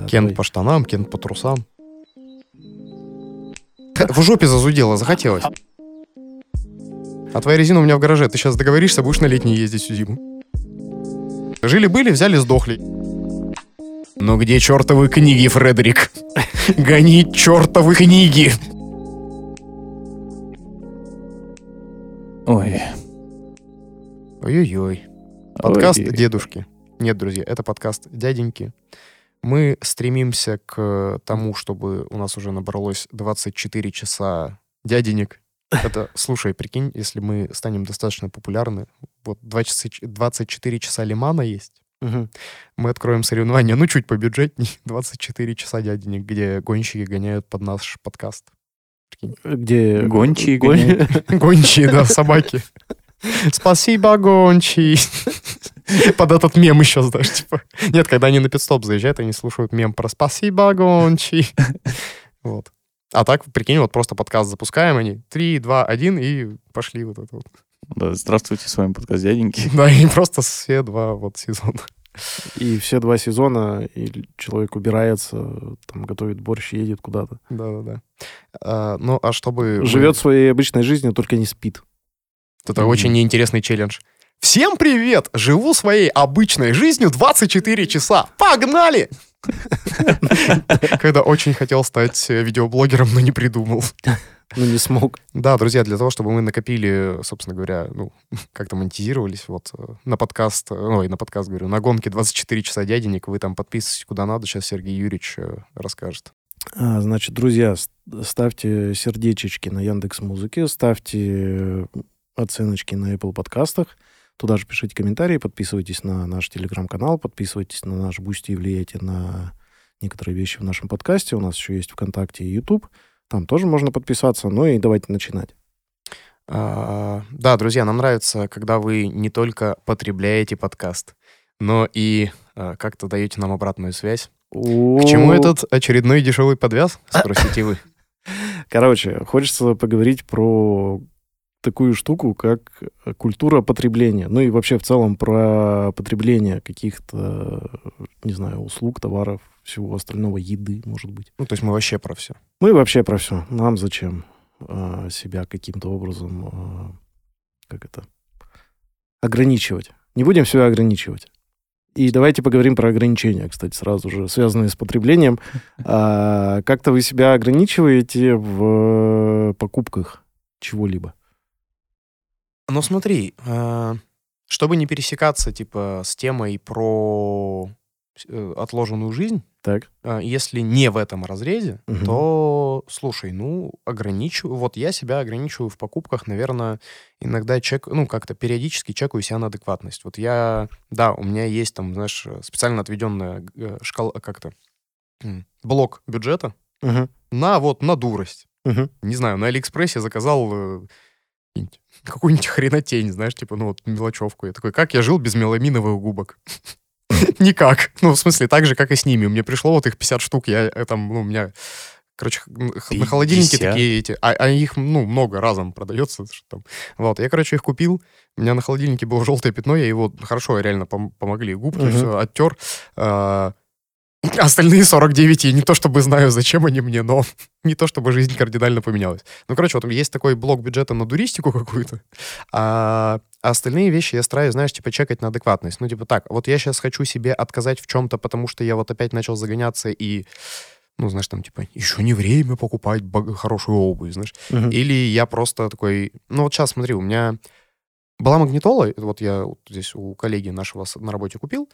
да. Кент давай. по штанам, кент по трусам. В жопе зазудело, захотелось. А твоя резина у меня в гараже. Ты сейчас договоришься, будешь на летней ездить всю зиму. Жили-были, взяли, сдохли. Но где чертовы книги, Фредерик? Гони чертовы книги! Ой. Ой-ой-ой. Подкаст Ой. дедушки. Нет, друзья, это подкаст дяденьки. Мы стремимся к тому, чтобы у нас уже набралось 24 часа дяденек. Это, слушай, прикинь, если мы станем достаточно популярны, вот 20 24 часа лимана есть, Мгм. мы откроем соревнования, ну, чуть побюджетней, 24 часа дяденек, где гонщики гоняют под наш подкаст. Прикинь. Где... Гончие Гон- гоняют. Гончие, да, собаки. Спасибо, гончий. Под этот мем еще, знаешь, типа. Нет, когда они на пидстоп заезжают, они слушают мем про спасибо, гончий. Вот. А так, прикинь, вот просто подкаст запускаем, они 3, 2, 1 и пошли вот это вот. Да, здравствуйте, с вами подкаст дяденьки. Да, и просто все два вот сезона. И все два сезона, и человек убирается, там, готовит борщ, едет куда-то. Да-да-да. А, Ну, а чтобы... Живет своей обычной жизнью, только не спит. Это Мгм. очень неинтересный челлендж. Всем привет! Живу своей обычной жизнью 24 часа. Погнали! Когда очень хотел стать э, видеоблогером, но не придумал. Ну, не смог. Да, друзья, для того, чтобы мы накопили, собственно говоря, ну, как-то монетизировались, вот, э, на подкаст, э, ой, на подкаст, говорю, на гонке 24 часа дяденек, вы там подписывайтесь куда надо, сейчас Сергей Юрьевич расскажет. А, значит, друзья, ставьте сердечечки на Яндекс Музыке, ставьте оценочки на Apple подкастах, туда же пишите комментарии, подписывайтесь на наш телеграм-канал, подписывайтесь на наш Бусти и влияйте на некоторые вещи в нашем подкасте. У нас еще есть ВКонтакте и YouTube. Там тоже можно подписаться. Ну и давайте начинать. А, Да, друзья, нам нравится, когда вы не только потребляете подкаст, но и а, как-то даете нам обратную связь. К чему этот очередной дешевый подвяз, спросите вы. Короче, хочется поговорить про такую штуку, как культура потребления. Ну и вообще в целом про потребление каких-то, не знаю, услуг, товаров, всего остального, еды, может быть. Ну, то есть мы вообще про все. Мы вообще про все. Нам зачем а, себя каким-то образом, а, как это, ограничивать? Не будем себя ограничивать. И давайте поговорим про ограничения, кстати, сразу же, связанные с потреблением. А, как-то вы себя ограничиваете в покупках чего-либо? Ну, смотри, а, чтобы не пересекаться, типа, с темой про э, отложенную жизнь, Так. а, если не в этом разрезе, Мгм. то, слушай, ну, ограничиваю, вот я себя ограничиваю в покупках, наверное, иногда чек, ну, как-то периодически чекаю себя на адекватность. Вот я, да, у меня есть там, знаешь, специально отведенная э, шкала, как-то, блок бюджета Мгм. на вот, на дурость. Мгм. Не знаю, на Алиэкспрессе заказал э, какую-нибудь хренотень, знаешь, типа, ну, вот, мелочевку. Я такой, как я жил без меламиновых губок? Никак. Ну, в смысле, так же, как и с ними. Мне пришло вот их 50 штук, я э, там, ну, у меня... Короче, на холодильнике 50? такие эти... А, а их, ну, много разом продается. что там. Вот, я, короче, их купил. У меня на холодильнике было желтое пятно, я его... Хорошо, реально пом- помогли. Губки, Мгм. все, оттер. А, Остальные 49, я не то чтобы знаю, зачем они мне, но не то чтобы жизнь кардинально поменялась. Ну, короче, вот есть такой блок бюджета на дуристику какую-то, а остальные вещи я стараюсь, знаешь, типа чекать на адекватность. Ну, типа так, вот я сейчас хочу себе отказать в чем-то, потому что я вот опять начал загоняться и, ну, знаешь, там, типа, еще не время покупать хорошую обувь, знаешь. Мгм. Или я просто такой... Ну, вот сейчас, смотри, у меня была магнитола, вот я вот здесь у коллеги нашего на работе купил,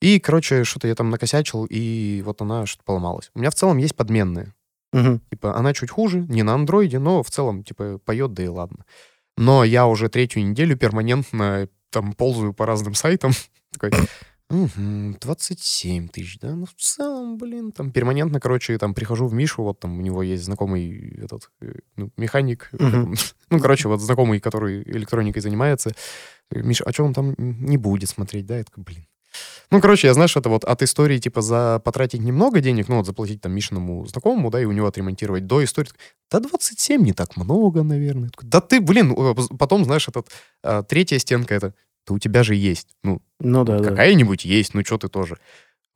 и, короче, что-то я там накосячил, и вот она что-то поломалась. У меня в целом есть подменные. Мгм. Типа, она чуть хуже, не на андроиде, но в целом, типа, поет, да и ладно. Но я уже третью неделю перманентно там ползаю по разным сайтам. Такой, «Мгм, 27 тысяч, да? Ну, в целом, блин, там перманентно, короче, там прихожу в Мишу, вот там у него есть знакомый этот, э, ну, механик, ну, короче, вот знакомый, который электроникой занимается. Миша, а что он там не будет смотреть, да? Я такой, блин. Ну, короче, я, знаешь, это вот от истории, типа, за потратить немного денег, ну, вот заплатить там Мишиному знакомому, да, и у него отремонтировать, до истории, да 27 не так много, наверное. Да ты, блин, э, потом, знаешь, этот, а, третья стенка это, да у тебя же есть, ну, Ну да, да. какая-нибудь есть, ну, что ты тоже.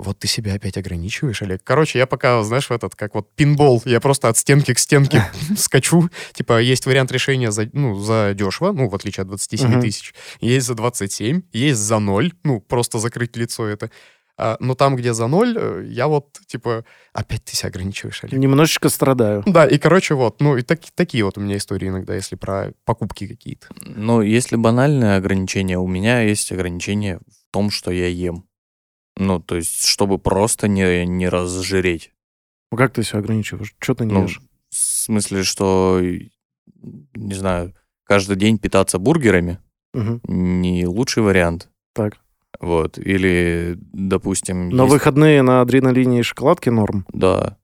Вот ты себя опять ограничиваешь, Олег. Короче, я пока, знаешь, в этот, как вот пинбол, я просто от стенки к стенке скачу. Типа, есть вариант решения за, ну, за дешево, ну, в отличие от 27 Мгм. тысяч. Есть за 27, есть за 0, ну, просто закрыть лицо это. А, но там, где за 0, э, я вот, типа, опять ты себя ограничиваешь, Олег. Немножечко страдаю. Да, и, короче, вот, ну, и так- такие вот у меня истории иногда, если про покупки какие-то. Ну, если банальное ограничение, у меня есть ограничение в том, что я ем. Ну, то есть, чтобы просто не, не разжиреть. Ну, как ты себя ограничиваешь? Что ты не Ну, ешь? в смысле, что, не знаю, каждый день питаться бургерами Мгм. не лучший вариант. Так. Вот. Или, допустим... На есть- выходные на адреналине и шоколадке норм. Да.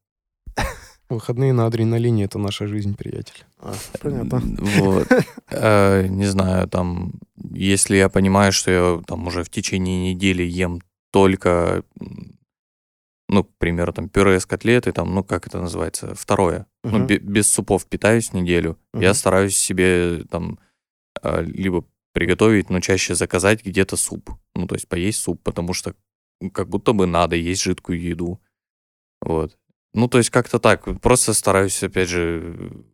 Выходные на адреналине — это наша жизнь, приятель. А, понятно. Вот. Э, Не знаю, там, если я понимаю, что я там уже в течение недели ем только, ну, к примеру, там, пюре с котлетой, там, ну, как это называется, второе. Ну, Мгм. бе- без супов питаюсь неделю. Я Мгм. стараюсь себе там э, либо приготовить, но чаще заказать где-то суп. Ну, то есть поесть суп, потому что ну, как будто бы надо есть жидкую еду. Вот. Ну, то есть как-то так. Просто стараюсь, опять же,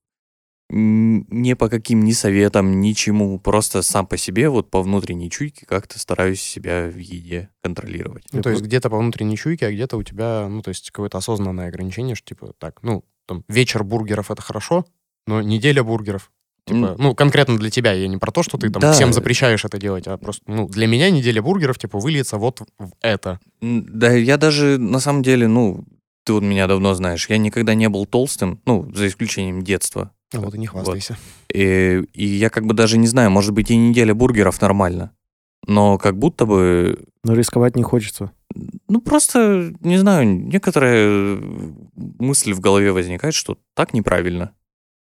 не по каким ни советам, ничему. Просто сам по себе, вот по внутренней чуйке как-то стараюсь себя в еде контролировать. Ну, то есть где-то по внутренней чуйке, а где-то у тебя, ну, то есть какое-то осознанное ограничение, что, типа, так, ну, там, вечер бургеров — это хорошо, но неделя бургеров. Типа, ну, конкретно для тебя, я не про то, что ты там Да. всем запрещаешь это делать, а просто, ну, для меня неделя бургеров, типа, выльется вот в это. Да, я даже, на самом деле, ну, ты вот меня давно знаешь, я никогда не был толстым, ну, за исключением детства. А вот и не хвастайся. И, и я как бы даже не знаю, может быть, и неделя бургеров нормально. Но как будто бы, Но рисковать не хочется. ну, просто, не знаю, некоторая э, мысль в голове возникает, что так неправильно,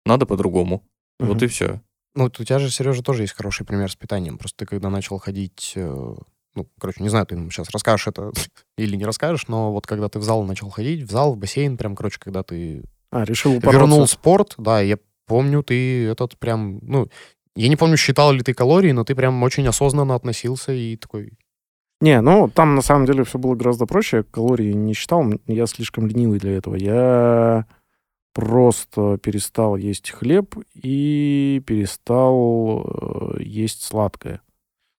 надо по-другому. Вот Мгм. и все. Ну, вот у тебя же, Сережа, тоже есть хороший пример с питанием. Просто ты когда начал ходить, э, ну, короче, не знаю, ты сейчас расскажешь это или не расскажешь, но вот когда ты в зал начал ходить, в зал, в бассейн, прям, короче, когда ты А, решил вернул упороться. спорт, да, я помню, ты этот прям, ну, я не помню, считал ли ты калории, но ты прям очень осознанно относился и такой, Не, ну, там на самом деле все было гораздо проще. Я калории не считал, я слишком ленивый для этого. Я просто перестал есть хлеб и перестал э, есть сладкое.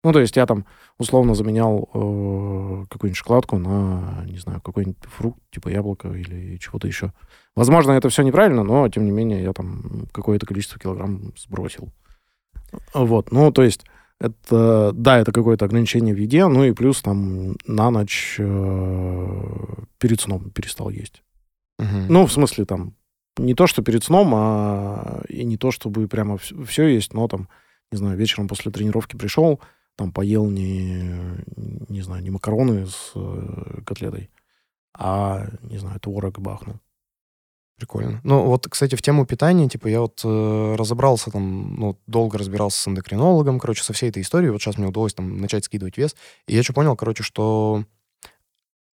Ну, то есть я там условно заменял э, какую-нибудь шоколадку на, не знаю, какой-нибудь фрукт, типа яблоко или чего-то еще. Возможно, это все неправильно, но, тем не менее, я там какое-то количество килограмм сбросил. Вот, ну, то есть это, да, это какое-то ограничение в еде, ну и плюс там на ночь э, перед сном перестал есть. мгм. Ну, в смысле, там, не то, что перед сном, а и не то, чтобы прямо все есть, но там, не знаю, вечером после тренировки пришел, там поел не, не знаю, не макароны с э, котлетой, а, не знаю, творог бахнул. Прикольно. Ну, вот, кстати, в тему питания, типа, я вот э, разобрался там, ну, долго разбирался с эндокринологом, короче, со всей этой историей. Вот сейчас мне удалось там начать скидывать вес. И я что понял, короче, что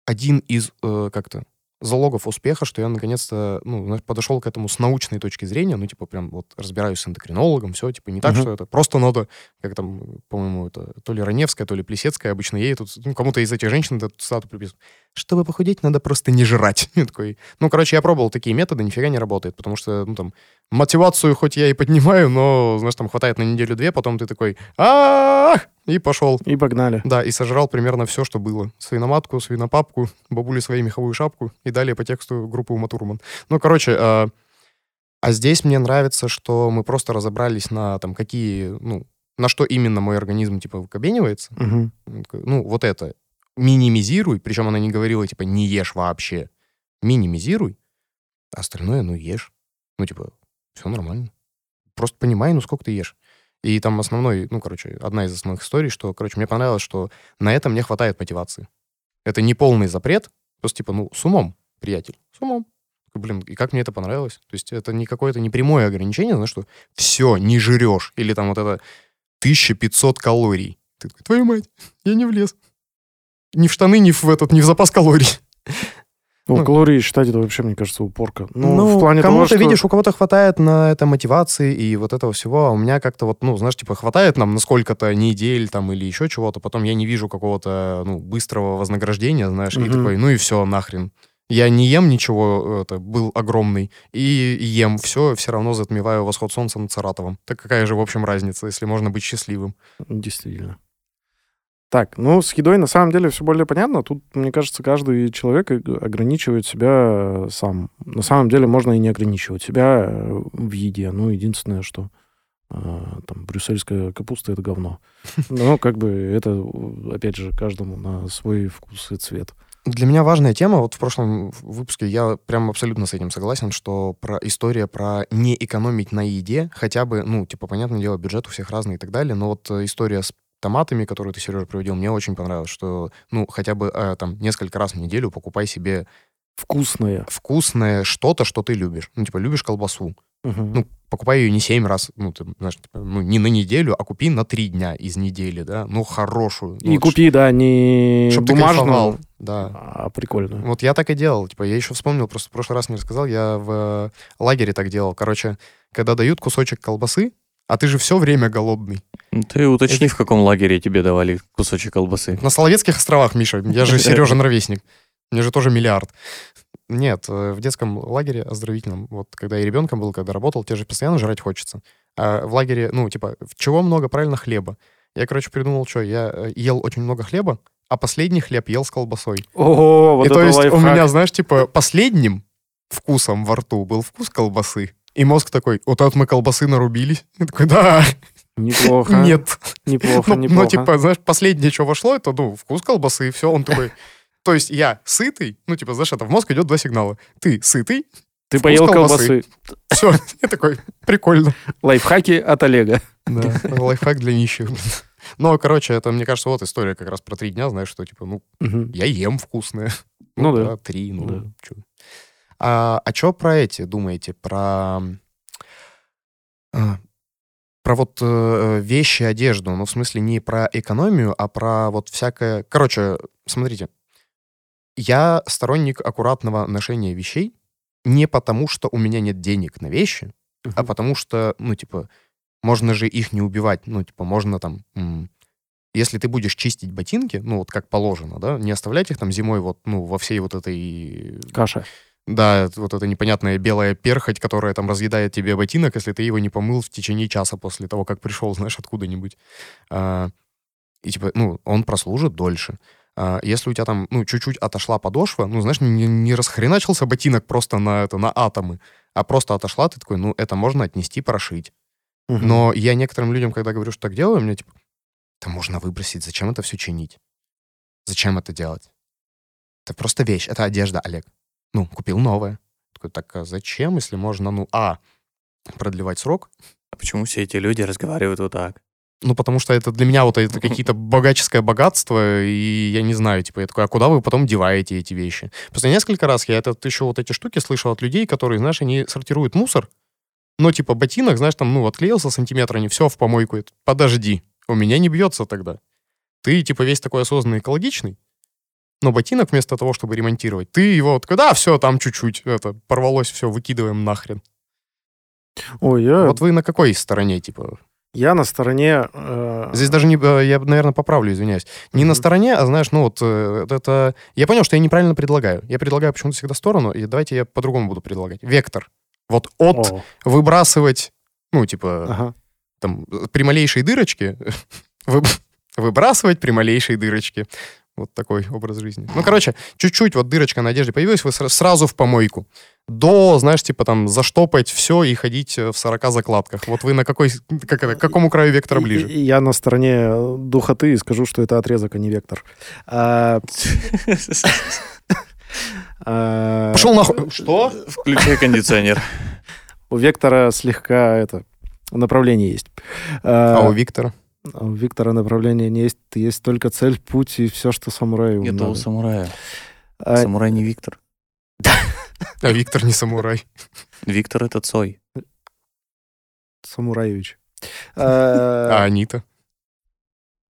один из, э, как-то, залогов успеха, что я наконец-то, ну, подошел к этому с научной точки зрения, ну, типа, прям вот разбираюсь с эндокринологом, все, типа, не так, Мгм. что это просто надо, как там, по-моему, это то ли Раневская, то ли Плесецкая обычно едет, тут, ну, кому-то из этих женщин эту цитату приписывают. Чтобы похудеть, надо просто не жрать. Я такой, ну, короче, я пробовал такие методы, нифига не работает, потому что, ну, там, мотивацию хоть я и поднимаю, но, знаешь, там хватает на неделю-две, потом ты такой, а и пошел. И погнали. Да, и сожрал примерно все, что было. Свиноматку, свинопапку, бабуле своей меховую шапку и далее по тексту группы Ума Турман. Ну, короче, а, а здесь мне нравится, что мы просто разобрались на там какие, ну, на что именно мой организм, типа, выкобенивается. Такой, Ну, вот это. Минимизируй. Причем она не говорила, типа, не ешь вообще. Минимизируй. А остальное, ну, ешь. Ну, типа, все нормально. Просто понимай, ну, сколько ты ешь. И там основной, ну, короче, одна из основных историй, что, короче, мне понравилось, что на это мне хватает мотивации. Это не полный запрет, просто, типа, ну, с умом, приятель, с умом. Блин, и как мне это понравилось. То есть это не какое-то не прямое ограничение, знаешь, что все, не жрешь. Или там вот это 1500 калорий. Ты такой, твою мать, я не влез. Ни в штаны, ни в этот, ни в запас калорий. Ну, Ну, калории считать это вообще, мне кажется, упорка. Ну, Ну, в плане того, кому-то, что... видишь, у кого-то хватает на это мотивации и вот этого всего, а у меня как-то вот, ну, знаешь, типа, хватает нам на сколько-то недель там или еще чего-то, потом я не вижу какого-то, ну, быстрого вознаграждения, знаешь, и Мгм. такой, ну и все, нахрен. Я не ем ничего, это, был огромный, и ем все, все равно затмеваю восход солнца над Саратовом. Так какая же, в общем, разница, если можно быть счастливым? Действительно. Так, ну, с едой на самом деле все более понятно. Тут, мне кажется, каждый человек э, ограничивает себя э, сам. На самом деле можно и не ограничивать себя э, в еде. Ну, единственное, что там брюссельская капуста — это говно. Но как бы это, опять же, каждому на свой вкус и цвет. Для меня важная тема, вот в прошлом выпуске я прям абсолютно с этим согласен, что про история про не экономить на еде, хотя бы, ну, типа, понятное дело, бюджет у всех разный и так далее, но вот история с томатами, которую ты, Сережа, приводил, мне очень понравилось, что, ну, хотя бы э, там несколько раз в неделю покупай себе Вкусное. вкусное что-то, что ты любишь. Ну, типа, любишь колбасу. Мгм. Ну, покупай ее не семь раз, ну, ты знаешь, типа, ну, не на неделю, а купи на три дня из недели, да, ну, хорошую. Ну, и вот купи, да, не чтоб бумажную, да. а прикольную. Вот я так и делал. Типа, я еще вспомнил, просто в прошлый раз не рассказал, я в э, лагере так делал. Короче, когда дают кусочек колбасы, а ты же все время голодный. Ну, Ты уточни, в каком лагере тебе давали кусочек колбасы. На Соловецких островах, Миша, я же Сережа ровесник. Мне же тоже миллиард. Нет, э, в детском лагере оздоровительном, вот когда я ребенком был, когда работал, тебе же постоянно жрать хочется. А в лагере, ну, типа, чего много? Правильно, хлеба. Я, короче, придумал, что я э, ел очень много хлеба, а последний хлеб ел с колбасой. О, вот и это то есть у лайфхак. меня, знаешь, типа последним вкусом во рту был вкус колбасы. И мозг такой, вот от мы колбасы нарубились. Я такой, да, Неплохо. нет. Неплохо, Ну, неплохо. ну, типа, знаешь, последнее, что вошло, это, ну, вкус колбасы, и все. Он такой, то есть я сытый, ну, типа, знаешь, это в мозг идет два сигнала. Ты сытый, Ты поел колбасы. колбасы. все. Я такой, прикольно. Лайфхаки от Олега. Да, лайфхак для нищих. Но, короче, это, мне кажется, вот история как раз про три дня, знаешь, что, типа, ну, я ем вкусное. Ну да. Три, ну, Да. чё. А, а что про эти думаете? Про... а, про вот э, вещи, одежду. Ну, в смысле, не про экономию, а про вот всякое... Короче, смотрите. Я сторонник аккуратного ношения вещей не потому, что у меня нет денег на вещи, а Мгм. потому что, ну, типа, можно же их не убивать. Ну, типа, можно там... если ты будешь чистить ботинки, ну, вот как положено, да, не оставлять их там зимой вот, ну, во всей вот этой... Каша. Да, вот эта непонятная белая перхоть, которая там разъедает тебе ботинок, если ты его не помыл в течение часа после того, как пришел, знаешь, откуда-нибудь. А, и типа, ну, он прослужит дольше. А, если у тебя там, ну, чуть-чуть отошла подошва, ну, знаешь, не, не расхреначился ботинок просто на это, на атомы, а просто отошла, ты такой, ну, это можно отнести, прошить. Мгм. Но я некоторым людям, когда говорю, что так делаю, мне типа, это можно выбросить, зачем это все чинить? Зачем это делать? Это просто вещь, это одежда, Олег. Ну, купил новое. Такой, так а зачем, если можно, ну, а, продлевать срок? А почему все эти люди разговаривают вот так? Ну, потому что это для меня вот это какие-то богаческое богатство, и я не знаю, типа, я такой, а куда вы потом деваете эти вещи? Просто несколько раз я этот, еще вот эти штуки слышал от людей, которые, знаешь, они сортируют мусор, но, типа, ботинок, знаешь, там, ну, отклеился сантиметра, не все, в помойку. Это, Подожди, у меня не бьется тогда. Ты, типа, весь такой осознанный, экологичный, но ботинок вместо того, чтобы ремонтировать, ты его вот, да, все, там чуть-чуть, это, порвалось, все, выкидываем нахрен. Ой, я, Вот вы на какой стороне, типа? я на стороне... э, Здесь даже не, э, я, наверное, поправлю, извиняюсь. Не на Мгм. стороне, а знаешь, ну вот э, это... Я понял, что я неправильно предлагаю. Я предлагаю почему-то всегда сторону, и давайте я по-другому буду предлагать. Вектор. Вот от о, выбрасывать, ну, типа, ага. там, э, при малейшей дырочке, выб- выбрасывать при малейшей дырочке. Вот такой образ жизни. Ну, короче, чуть-чуть вот дырочка на одежде появилась, вы сра- сразу в помойку. До, знаешь, типа там заштопать все и ходить э, в 40 закладках. Вот вы на какой, как это, к какому краю вектора ближе? Я на стороне э, духоты и скажу, что это отрезок, а не вектор. А, а, Пошел нахуй. Что? Включай кондиционер. У вектора слегка это направление есть. А А, у Виктора? А у Виктора направления не есть. Есть только цель, путь и все, что самураю Это у самурая. А, Самурай не Виктор. А Виктор не самурай. Виктор это Цой. Самураевич. А А, Анита?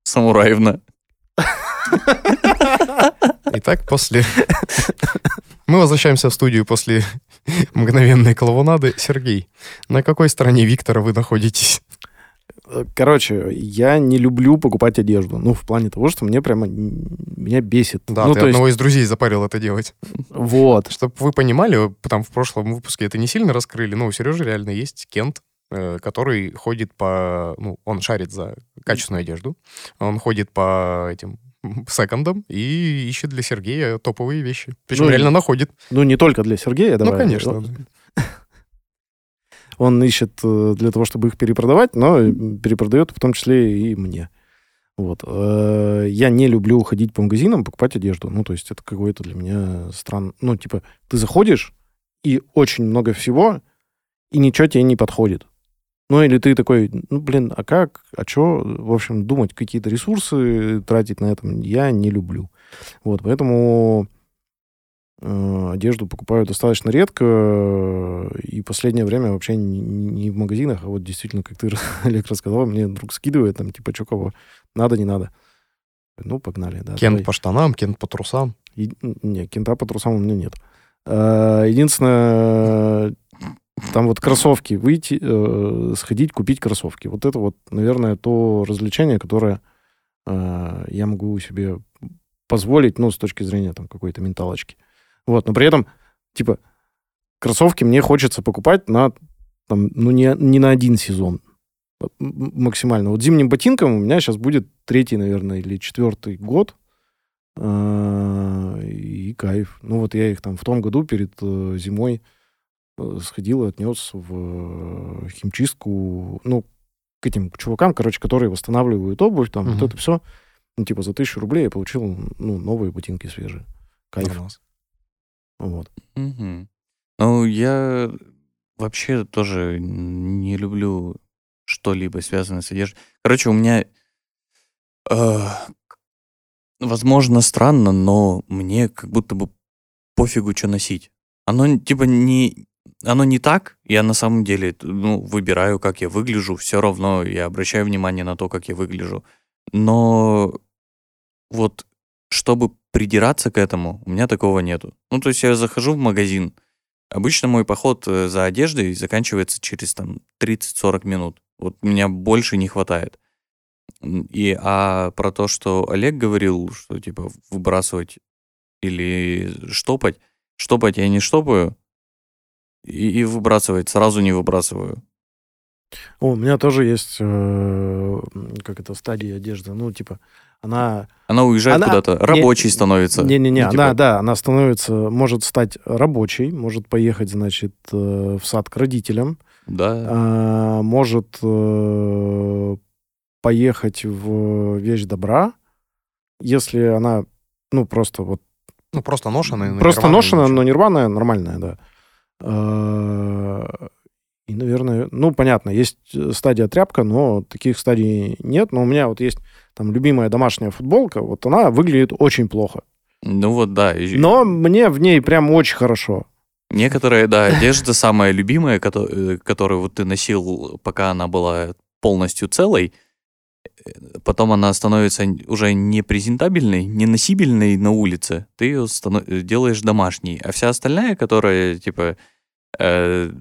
Самураевна. Итак, после Мы возвращаемся в студию после мгновенной клоунады. Сергей, на какой стороне Виктора вы находитесь? Э, Короче, я не люблю покупать одежду. Ну, в плане того, что мне прямо меня бесит. Да, ну, ты то есть, одного из друзей запарил это делать. вот. Чтобы вы понимали, там в прошлом выпуске это не сильно раскрыли, но у Сережи реально есть Кент, э, который ходит по... Ну, он шарит за качественную одежду. Он ходит по этим секондам и ищет для Сергея топовые вещи. Причем Ну, реально находит. Ну, не только для Сергея, давай. Ну, конечно. Он ищет э, для того, чтобы их перепродавать, но перепродает в том числе и мне. Вот. Э, Я не люблю ходить по магазинам, покупать одежду. Ну, то есть это какое-то для меня странно. Ну, типа, ты заходишь, и очень много всего, и ничего тебе не подходит. Ну, или ты такой, ну, блин, а как, а что, в общем, думать, какие-то ресурсы тратить на этом я не люблю. Вот, поэтому одежду покупаю достаточно редко, э, и последнее время вообще не, не в магазинах, а вот действительно, как ты, Олег, рассказал, мне друг скидывает, там, типа, что кого, надо, не надо. Ну, погнали, да. Кент давай. по штанам, кент по трусам. Е- Не, кента по трусам у меня нет. А, Единственное, там вот кроссовки, выйти, э, сходить, купить кроссовки. Вот это вот, наверное, то развлечение, которое э, я могу себе позволить, ну, с точки зрения там какой-то менталочки. Вот, но при этом, типа, кроссовки мне хочется покупать на, там, ну, не, не на один сезон максимально. Вот зимним ботинком у меня сейчас будет третий, наверное, или четвертый год. А, И кайф. Ну, вот я их там в том году перед э, зимой э, сходил и отнес в э, химчистку, ну, к этим чувакам, короче, которые восстанавливают обувь, там, Мгм. вот это все. Ну, типа, за тысячу рублей я получил, ну, новые ботинки свежие. Кайф. Нормас. Вот. Мгм. Ну, я вообще тоже не люблю что-либо связанное с одеждой. Короче, у меня, э, возможно, странно, но мне как будто бы пофигу, что носить. Оно типа не, оно не так. Я на самом деле, ну, выбираю, как я выгляжу. Все равно я обращаю внимание на то, как я выгляжу. Но вот чтобы придираться к этому, у меня такого нету. Ну, то есть я захожу в магазин. Обычно мой поход э, за одеждой заканчивается через там 30-40 минут. Вот меня больше не хватает. И, а про то, что Олег говорил, что типа выбрасывать или штопать, штопать я не штопаю, и, и выбрасывать сразу не выбрасываю. О, у меня тоже есть, э, как это, стадия одежды. Ну, типа, она... Она уезжает Она- куда-то, не- рабочий становится. Не-не-не, Ну, типа, она, да, она становится, может стать рабочей, может поехать, значит, э, в сад к родителям, Да. а, может э, поехать в вещь добра, если она, ну, просто вот Ну, просто ношеная. но Просто нерваная, ношена, ничего. но нерваная, нормальная, да. А, И, наверное, ну, понятно, есть стадия тряпка, но таких стадий нет. Но у меня вот есть там любимая домашняя футболка, вот она выглядит очень плохо. Ну вот, да. и- Но мне в ней прям очень хорошо. Некоторая, да, одежда самая любимая, э, которую вот ты носил, пока она была полностью целой, э, потом она становится уже не презентабельной, не носибельной на улице, ты ее делаешь домашней, а вся остальная, которая, типа, э,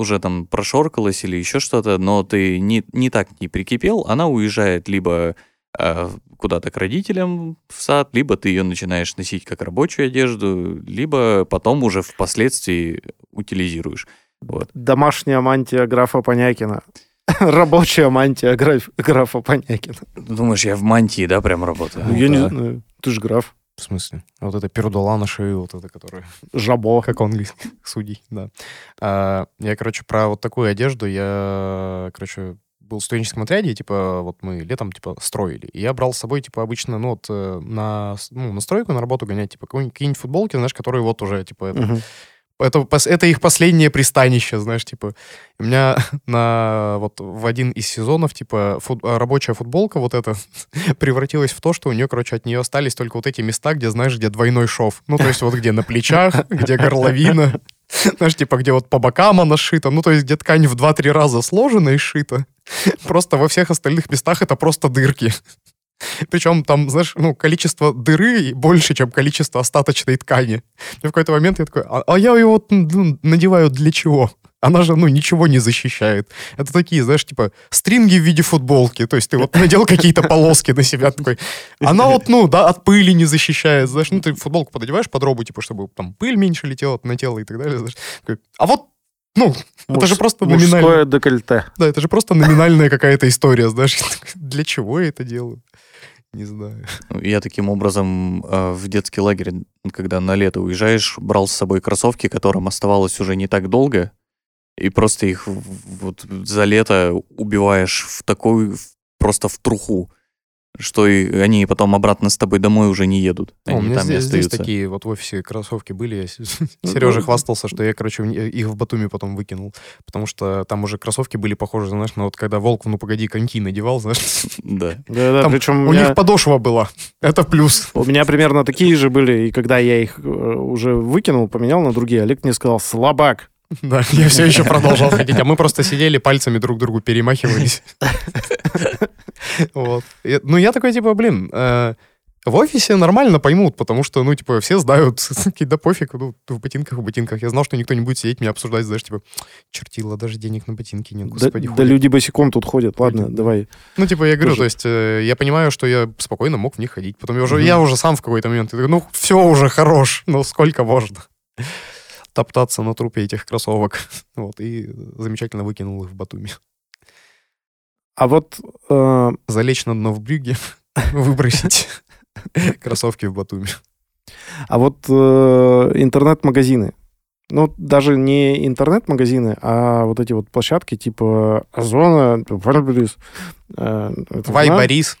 уже там прошоркалась или еще что-то, но ты не, не так не прикипел, она уезжает либо э, куда-то к родителям в сад, либо ты ее начинаешь носить как рабочую одежду, либо потом уже впоследствии утилизируешь. Вот. Домашняя мантия графа Понякина. Рабочая мантия граф- графа Понякина. Думаешь, я в мантии, да, прям работаю? Ну, я не да. знаю. Ты же граф. В смысле? Вот это пердула на шею, вот это, которая... Жабо. Как у английских судей, да. А, я, короче, про вот такую одежду, я, короче, был в студенческом отряде, типа, вот мы летом, типа, строили. И я брал с собой, типа, обычно, ну, вот, э, на, ну, на стройку, на работу гонять, типа, какие-нибудь футболки, знаешь, которые вот уже, типа, это, Мгм. Это, это их последнее пристанище, знаешь, типа. У меня на вот в один из сезонов, типа, фут- рабочая футболка вот эта превратилась в то, что у нее, короче, от нее остались только вот эти места, где, знаешь, где двойной шов. Ну, то есть вот где на плечах, где горловина, знаешь, типа, где вот по бокам она сшита, ну, то есть где ткань в 2-3 раза сложена и сшита. Просто во всех остальных местах это просто дырки. Причем там, знаешь, ну, количество дыры больше, чем количество остаточной ткани. И в какой-то момент я такой, а, а я его ну, надеваю для чего? Она же, ну, ничего не защищает. Это такие, знаешь, типа, стринги в виде футболки. То есть ты вот надел какие-то полоски на себя такой. Она вот, ну, да, от пыли не защищает. Знаешь, ну, ты футболку пододеваешь под робу, типа, чтобы там пыль меньше летела на тело и так далее. Знаешь. А вот, ну, это же просто Мужское номинально. декольте. Да, это же просто номинальная какая-то история, знаешь. Для чего я это делаю? Не знаю. Ну, Я таким образом э, в детский лагерь, когда на лето уезжаешь, брал с собой кроссовки, которым оставалось уже не так долго, и просто их вот за лето убиваешь в такой, просто в труху, что и они потом обратно с тобой домой уже не едут. О, у Они меня там здесь, здесь такие вот в офисе кроссовки были. Я Ну, Сережа да. хвастался, что я, короче, их в Батуми потом выкинул. Потому что там уже кроссовки были похожи, знаешь, на вот когда Волк, ну погоди, коньки надевал, знаешь. Да. Да, да, Там причем У них подошва была. Это плюс. У меня примерно такие же были, и когда я их э, уже выкинул, поменял на другие, Олег мне сказал «слабак». Да, я все еще продолжал ходить. А мы просто сидели, пальцами друг другу перемахивались. Вот. Ну, я такой, типа, блин, э, в офисе нормально поймут, потому что, ну, типа, все знают, да пофиг, ну, в ботинках, в ботинках. Я знал, что никто не будет сидеть меня обсуждать, знаешь, типа, чертила, даже денег на ботинки нет, господи. да ходят». люди босиком тут ходят. Ладно, давай. Ну, типа, я говорю, Тоже. то есть, э, я понимаю, что я спокойно мог в них ходить. Потом я уже, я уже сам в какой-то момент, ну, все уже хорош, ну, сколько можно топтаться на трупе этих кроссовок. Вот, и замечательно выкинул их в Батуми. А вот э, Залечь на дно в брюге, выбросить кроссовки в Батуми. А вот э, интернет-магазины. Ну, даже не интернет-магазины, а вот эти вот площадки типа Озона, Варберис. Э, Вай? Борис,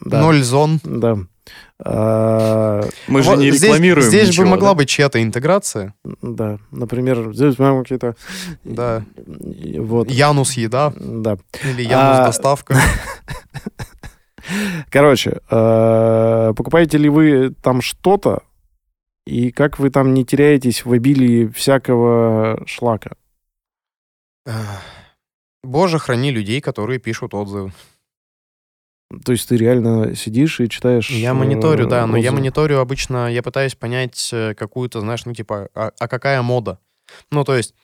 Да, ноль зон. Да. А, Мы же не здесь- рекламируем Здесь ничего, бы могла да? быть чья-то интеграция. да. Например, здесь прям какие-то... Да. Вот. Янус еда Да. или Янус А, доставка. Короче, э, покупаете ли вы там что-то, и как вы там не теряетесь в обилии всякого шлака? Боже, храни людей, которые пишут отзывы. То есть ты реально сидишь и читаешь... Я мониторю, э, да, но я мониторю обычно, я пытаюсь понять э, какую-то, знаешь, ну, типа, а, а какая мода? Ну, то есть,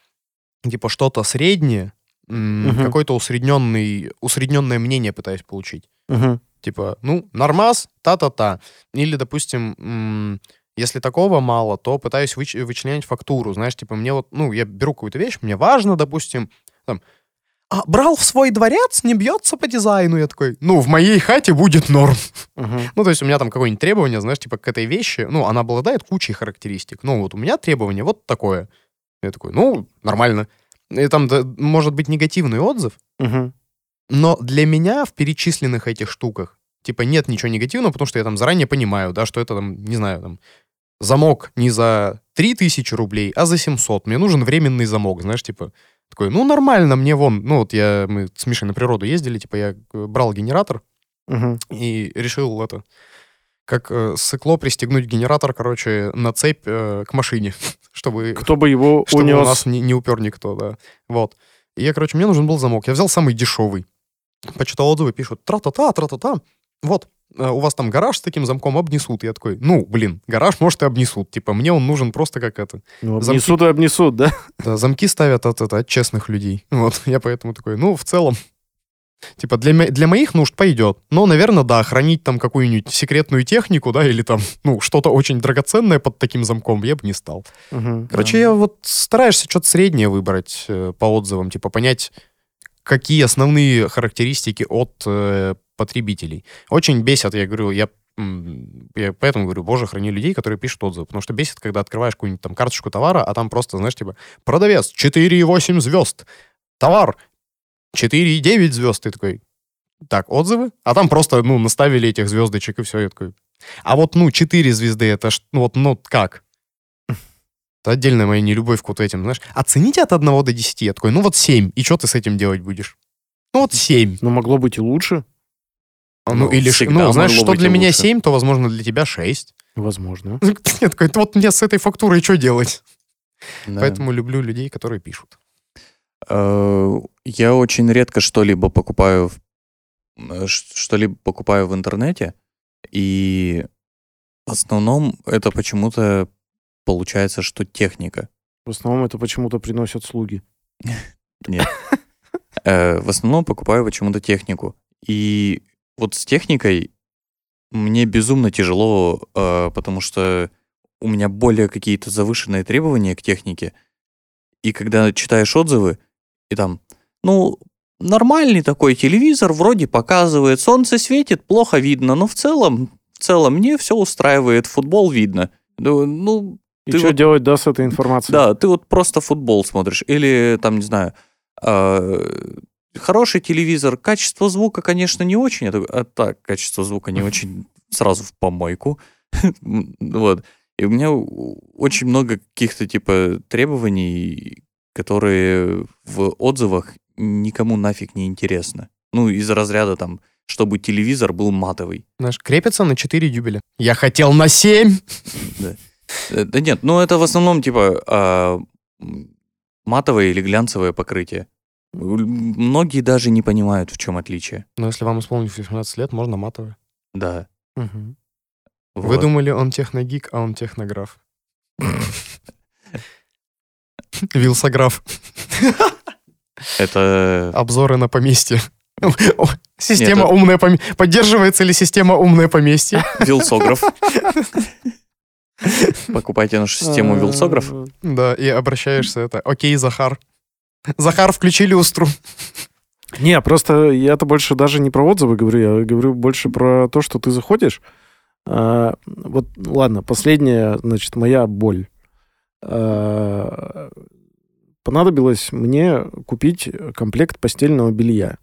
типа, что-то среднее, Мгм. какое-то усредненный, усредненное мнение пытаюсь получить. Мгм. Типа, ну, нормас, та-та-та. Или, допустим, если такого мало, то пытаюсь выч- вычленять фактуру. Знаешь, типа, мне вот, ну, я беру какую-то вещь, мне важно, допустим, там, а брал в свой дворец, не бьется по дизайну. Я такой, ну, в моей хате будет норм. Мгм. Ну, то есть у меня там какое-нибудь требование, знаешь, типа к этой вещи, ну, она обладает кучей характеристик. Ну, вот у меня требование вот такое. Я такой, ну, нормально. И там да, может быть негативный отзыв, Мгм. но для меня в перечисленных этих штуках, типа, нет ничего негативного, потому что я там заранее понимаю, да, что это там, не знаю, там, замок не за 3000 рублей, а за 700. Мне нужен временный замок, знаешь, типа, такой, ну, нормально, мне вон, ну, вот я, мы с Мишей на природу ездили, типа, я э, брал генератор, Мгм. и решил это как э, сыкло пристегнуть генератор, короче, на цепь э, к машине, чтобы, Кто бы его чтобы унес? у нас не, не упер никто, да. Вот. И я, короче, мне нужен был замок. Я взял самый дешевый. Почитал отзывы, пишут, тра-та-та, тра-та-та. Вот, э, у вас там гараж с таким замком обнесут. Я такой, ну, блин, гараж, может, и обнесут. Типа, мне он нужен просто как это. Ну, замки- обнесут и обнесут, да? Да, замки ставят от, от, от честных людей. Вот, я поэтому такой, ну, в целом, типа, для, для моих нужд пойдет. Но, наверное, да, хранить там какую-нибудь секретную технику, да, или там, ну, что-то очень драгоценное под таким замком я бы не стал. Мгм. Короче, я вот стараешься что-то среднее выбрать э, по отзывам, типа, понять, какие основные характеристики от э, потребителей. Очень бесят, я говорю, я я поэтому говорю, боже, храни людей, которые пишут отзывы. Потому что бесит, когда открываешь какую-нибудь там карточку товара, а там просто, знаешь, типа, продавец 4,8 звезд, товар 4,9 звезд. Ты такой, так, отзывы? А там просто, ну, наставили этих звездочек и все. Я такой, а вот, ну, 4 звезды, это ж, ну, вот, ну, как? Это отдельная моя нелюбовь к вот этим, знаешь. Оцените от 1 до 10. Я такой, ну, вот 7. И что ты с этим делать будешь? Ну, вот 7. Но могло быть и лучше. Ну, Ну, или, всегда ну, знаешь, что для меня лучше. 7, то, возможно, для тебя 6. Возможно. Я такой, вот мне с этой фактурой что делать? Да. Поэтому люблю людей, которые пишут. Э, Я очень редко что-либо покупаю э, что-либо покупаю в интернете, и в основном это почему-то получается, что техника. В основном это почему-то приносят слуги. Нет. Э, В основном покупаю почему-то технику. И вот с техникой мне безумно тяжело, э, потому что у меня более какие-то завышенные требования к технике. И когда читаешь отзывы, и там, ну, нормальный такой телевизор, вроде показывает, солнце светит, плохо видно, но в целом, в целом мне все устраивает, футбол видно. Ну, ну, И Ты что вот- делать, да, с этой информацией? да, ты вот просто футбол смотришь. Или там, не знаю, э, хороший телевизор, качество звука, конечно, не очень. Такой, а так, качество звука не очень, сразу в помойку. Вот. И у меня очень много каких-то типа требований, которые в отзывах никому нафиг не интересно. Ну, из разряда там, чтобы телевизор был матовый. Знаешь, крепится на 4 дюбеля. Я хотел на 7! Э, Да нет, ну это в основном типа а, матовое или глянцевое покрытие. Многие даже не понимают, в чем отличие. Но если вам исполнилось 18 лет, можно матовый. Да. Вы вот. думали, он техногик, а он технограф. Вилсограф. Это Обзоры на поместье. Система Нет, умная поместье. Поддерживается ли система умное поместье? вилсограф. Покупайте нашу систему вилсограф. Да, и обращаешься это. Окей, Захар. Захар, включи люстру. Не, просто я-то больше даже не про отзывы говорю, я говорю больше про то, что ты заходишь. а, вот, ладно, последняя, значит, моя боль. А, понадобилось мне купить комплект постельного белья.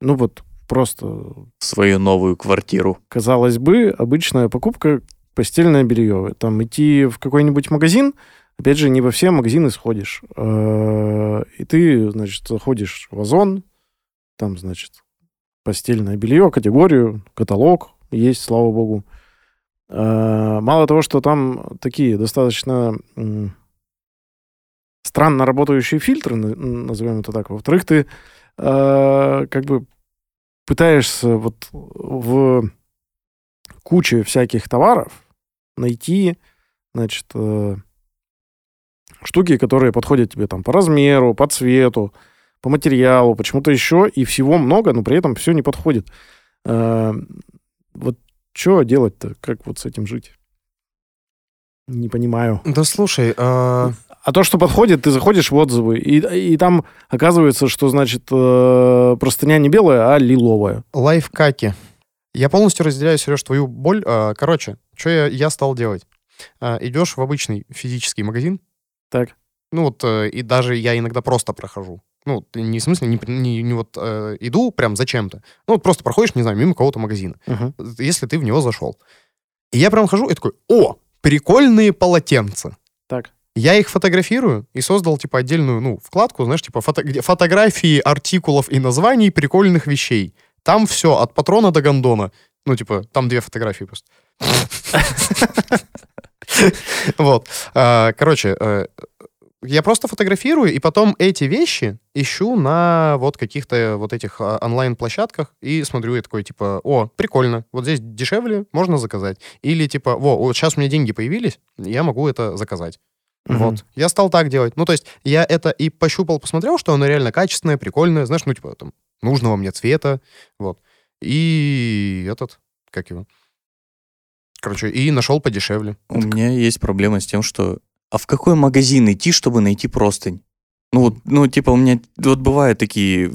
Ну вот, просто, Свою новую квартиру. казалось бы, обычная покупка постельное белье. Там идти в какой-нибудь магазин, опять же, не во все магазины сходишь. А, И ты, значит, заходишь в Озон, там, значит, постельное белье, категорию, каталог есть, слава богу. А, Мало того, что там такие достаточно странно работающие фильтры, на- назовем это так. Во-вторых, ты а, как бы пытаешься вот в куче всяких товаров найти, значит, э, штуки, которые подходят тебе там по размеру, по цвету, по материалу, почему-то еще, и всего много, но при этом все не подходит. Э, Вот что делать-то? Как вот с этим жить? Не понимаю. Да слушай, а, А то, что подходит, ты заходишь в отзывы, и, и там оказывается, что, значит, э, простыня не белая, а лиловая. лайфхаки. Я полностью разделяю, Сереж, твою боль. А, Короче, что я, я стал делать? А, Идешь в обычный физический магазин, Так. ну вот, э, и даже я иногда просто прохожу. Ну, не в смысле, не, не- не вот э, иду прям зачем-то. Ну, вот просто проходишь, не знаю, мимо кого-то магазина, Мгм. если ты в него зашел. И я прям хожу и такой, о, прикольные полотенца. Так. Я их фотографирую и создал, типа, отдельную, ну, вкладку, знаешь, типа, фото- фотографии артикулов и названий прикольных вещей. Там все, от патрона до гондона. Ну, типа, там две фотографии просто. Вот. А, Короче, э, я просто фотографирую, и потом эти вещи ищу на вот каких-то вот этих а, онлайн-площадках и смотрю, и такой, типа, о, прикольно, вот здесь дешевле, можно заказать. Или, типа, во, вот сейчас у меня деньги появились, я могу это заказать. Мгм. Вот. Я стал так делать. Ну, то есть я это и пощупал, посмотрел, что оно реально качественное, прикольное, знаешь, ну, типа, там, нужного мне цвета, вот. И этот, как его? Короче, и нашел подешевле. У меня есть проблема с тем, что... А в какой магазин идти, чтобы найти простынь? Ну, вот, ну, типа, у меня вот бывают такие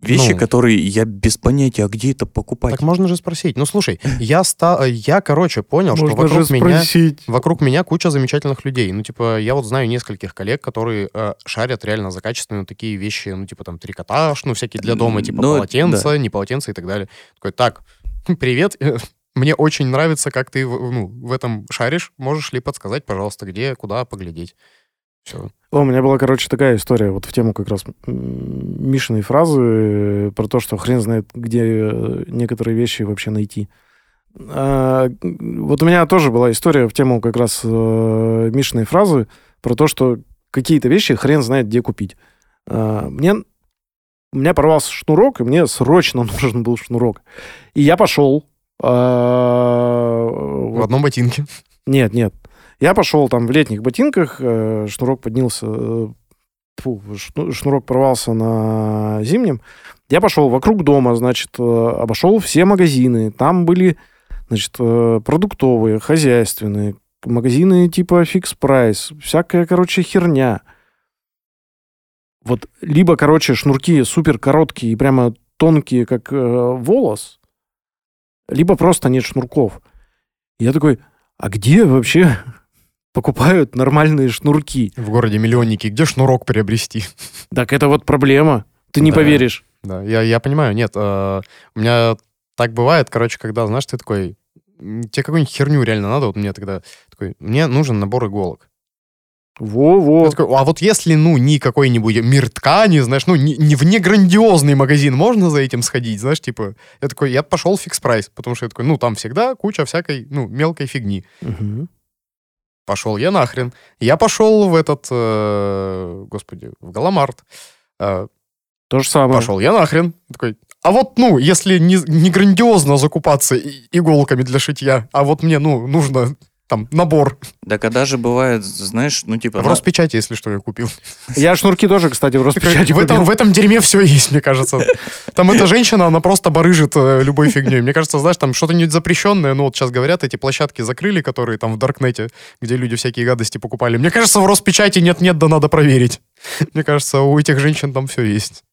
вещи, Ну. которые я без понятия, а где это покупать. Так можно же спросить. Ну, слушай, я стал, я, короче, понял, что Можно же вокруг меня, вокруг меня куча замечательных людей. Ну, типа, я вот знаю нескольких коллег, которые э, шарят реально за качественные такие вещи, ну, типа, там, трикотаж, ну, всякие для дома, типа, Ну, полотенца, не полотенца и так далее. Такой, так, привет, мне очень нравится, как ты ну, в этом шаришь. Можешь ли подсказать, пожалуйста, где, куда поглядеть? Все. О, у меня была, короче, такая история, вот в тему как раз Мишиной фразы э, про то, что хрен знает, где э, некоторые вещи вообще найти. А, вот у меня тоже была история в тему как раз э, Мишиной фразы про то, что какие-то вещи хрен знает, где купить. А, мне у меня порвался шнурок, и мне срочно нужен был шнурок. И я пошел. А, В одном ботинке. Нет, нет. Я пошел там в летних ботинках, э, шнурок поднялся, э, шну- шнурок порвался на зимнем. Я пошел вокруг дома, значит, э, обошел все магазины. Там были, значит, продуктовые, хозяйственные, магазины типа Fix Price, всякая, короче, херня. Вот либо, короче, шнурки супер короткие и прямо тонкие, как э, волос, либо просто нет шнурков. Я такой, а где вообще покупают нормальные шнурки? В городе миллионники. Где шнурок приобрести? Так это вот проблема. Ты не Да. поверишь. Да, я, я понимаю, нет, э, у меня так бывает, короче, когда, знаешь, ты такой, тебе какую-нибудь херню реально надо, вот мне тогда такой, мне нужен набор иголок. Во-во. Такой, а вот если, ну, не какой-нибудь мир ткани, знаешь, ну, не, не в неграндиозный магазин, можно за этим сходить, знаешь, типа, я такой, я пошел фикс прайс, потому что я такой, ну, там всегда куча всякой, ну, мелкой фигни. Мгм. Пошел я нахрен. Я пошел в этот, э, господи, в Галамарт. Э, То же самое. Пошел я нахрен. Такой, а вот, ну, если не, не грандиозно закупаться иголками для шитья, а вот мне, ну, нужно там набор. Да когда же бывает, знаешь, ну типа... В на- Роспечати, если что, я купил. Я шнурки тоже, кстати, в Роспечати в, этом, в этом дерьме все есть, мне кажется. Там эта женщина, она просто барыжит э, любой фигней. Мне кажется, знаешь, там что-то-нибудь запрещенное, ну вот сейчас говорят, эти площадки закрыли, которые там в Даркнете, где люди всякие гадости покупали. Мне кажется, в Роспечати нет-нет, да надо проверить. Мне кажется, у этих женщин там все есть.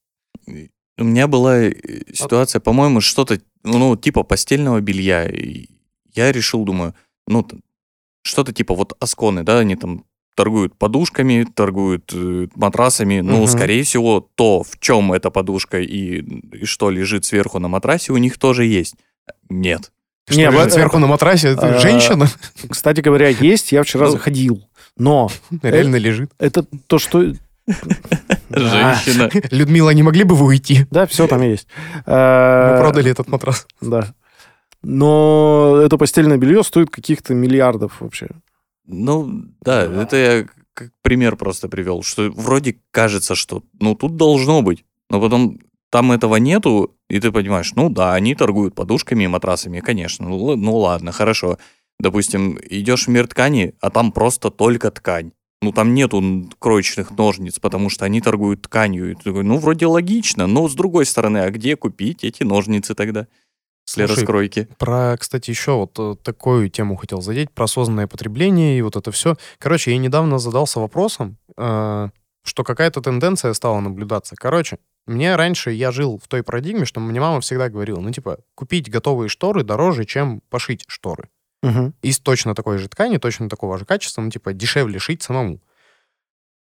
У меня была э, ситуация, по-моему, что-то, ну, типа постельного белья. Я решил, думаю, ну, что-то типа вот Асконы, да, они там торгуют подушками, торгуют э, матрасами. Ну, Мгм. скорее всего, то, в чем эта подушка и, и что лежит сверху на матрасе, у них тоже есть. Нет. Что Не, лежит вот, сверху на матрасе? Это а, женщина? Кстати говоря, есть. Я вчера Ну. заходил. Но Реально лежит. это то, что... Женщина. Людмила, не могли бы вы уйти? Да, все там есть. Мы Э, продали этот матрас. Да. Но это постельное белье стоит каких-то миллиардов вообще. Ну, да, это я как пример просто привел, что вроде кажется, что, ну, тут должно быть, но потом там этого нету, и ты понимаешь, ну да, они торгуют подушками и матрасами, конечно, ну, ну ладно, хорошо. Допустим, идешь в мир ткани, а там просто только ткань. Ну, там нету кроечных ножниц, потому что они торгуют тканью. И ты такой, ну, вроде логично, но с другой стороны, а где купить эти ножницы тогда для Слушай? Про, кстати, еще вот э, такую тему хотел задеть, про осознанное потребление и вот это все. Короче, я недавно задался вопросом, э, что какая-то тенденция стала наблюдаться. Короче, мне раньше, я жил в той парадигме, что мне мама всегда говорила, ну, типа, купить готовые шторы дороже, чем пошить шторы. Мгм. из точно такой же ткани, точно такого же качества, ну, типа, дешевле шить самому.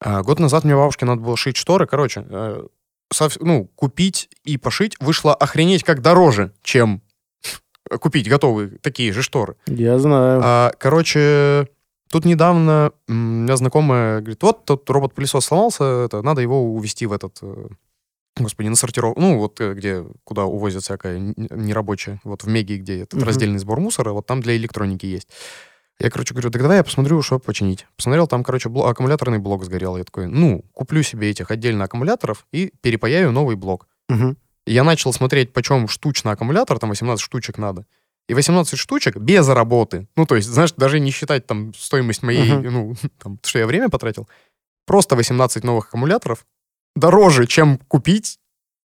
А, год назад мне бабушке надо было шить шторы, короче, э, ну, купить и пошить вышло охренеть как дороже, чем купить готовые такие же шторы. Я знаю. А, короче, тут недавно у меня знакомая говорит, вот тут робот-пылесос сломался, это, надо его увезти в этот, э, господи, на сортировку, ну, вот э, где, куда увозят всякое нерабочее, вот в Меги, где этот Мгм. раздельный сбор мусора, вот там для электроники есть. Я, короче, говорю, так давай я посмотрю, что починить. Посмотрел, там, короче, бло- аккумуляторный блок сгорел. Я такой, ну, куплю себе этих отдельно аккумуляторов и перепаяю новый блок. Я начал смотреть, почем штучно аккумулятор, там 18 штучек надо. И 18 штучек без работы. Ну, то есть, знаешь, даже не считать там стоимость моей, Мгм. ну, там, что я время потратил. Просто 18 новых аккумуляторов дороже, чем купить,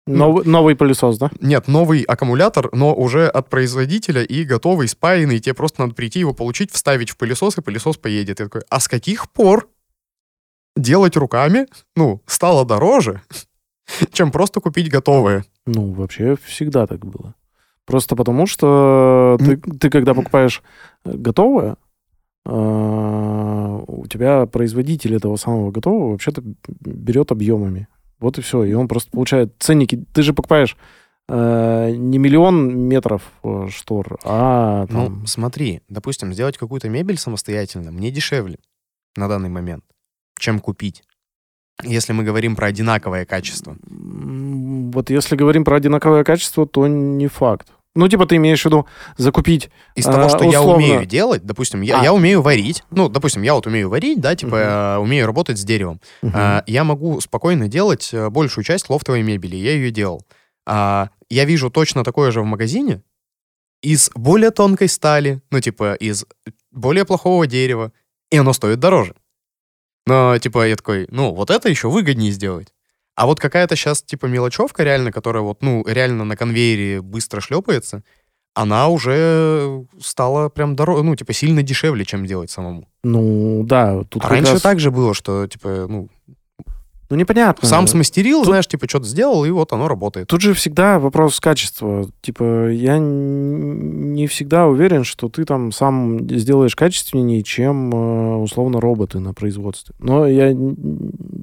Новый, новый пылесос, да? нет, новый аккумулятор, но уже от производителя и готовый, спаянный. Тебе просто надо прийти его получить, вставить в пылесос, и пылесос поедет. Я такой, а с каких пор делать руками, ну, стало дороже, чем просто купить готовое? Ну, вообще всегда так было. Просто потому, что ты, ты когда покупаешь э, готовое, э, у тебя производитель этого самого готового вообще-то берет объемами. Вот и все. И он просто получает ценники. Ты же покупаешь э, не миллион метров э, штор, а там... Ну, смотри, допустим, сделать какую-то мебель самостоятельно мне дешевле на данный момент, чем купить. Если мы говорим про одинаковое качество. Вот если говорим про одинаковое качество, то не факт. Ну, типа, ты имеешь в виду закупить... Из А, того, что я условно- умею делать, допустим, я, А. я умею варить, ну, допустим, я вот умею варить, да, типа, э, умею работать с деревом. Мгм. А, я могу спокойно делать э, большую часть лофтовой мебели, я ее делал. А, я вижу точно такое же в магазине из более тонкой стали, ну, типа, из более плохого дерева, и оно стоит дороже. Но, типа, я такой, ну, вот это еще выгоднее сделать. А вот какая-то сейчас, типа, мелочевка реально, которая вот, ну, реально на конвейере быстро шлепается, она уже стала прям дороже, ну, типа, сильно дешевле, чем делать самому. Ну, да, тут А раньше раз- так же было, что, типа, ну, Ну, непонятно. сам смастерил, Тут- знаешь, типа, что-то сделал, и вот оно работает. Тут же всегда вопрос качества. Типа, я не всегда уверен, что ты там сам сделаешь качественнее, чем, э, условно, роботы на производстве. Но я,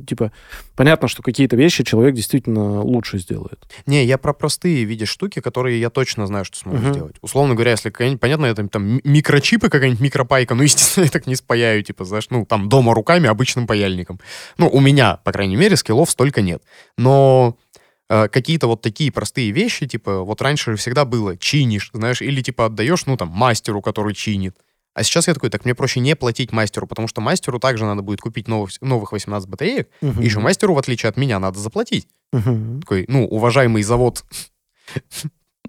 типа, понятно, что какие-то вещи человек действительно лучше сделает. Не, я про простые, видишь, штуки, которые я точно знаю, что смогу Мгм. сделать. Условно говоря, если понятно, это там микрочипы, какая-нибудь микропайка, ну, естественно, я так не спаяю, типа, знаешь, ну, там, дома руками, обычным паяльником. Ну, у меня, по крайней мере, скиллов столько нет. Но э, какие-то вот такие простые вещи, типа, вот раньше же всегда было, чинишь, знаешь, или, типа, отдаешь, ну, там, мастеру, который чинит. А сейчас я такой, так мне проще не платить мастеру, потому что мастеру также надо будет купить новых, новых 18 батареек, и еще мастеру, в отличие от меня, надо заплатить. Мгм. Такой, ну, уважаемый завод,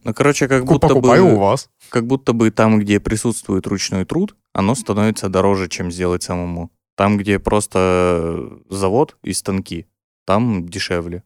Ну, короче, как будто покупаю у бы, вас. как будто бы там, где присутствует ручной труд, оно становится дороже, чем сделать самому. Там, где просто завод и станки, там дешевле.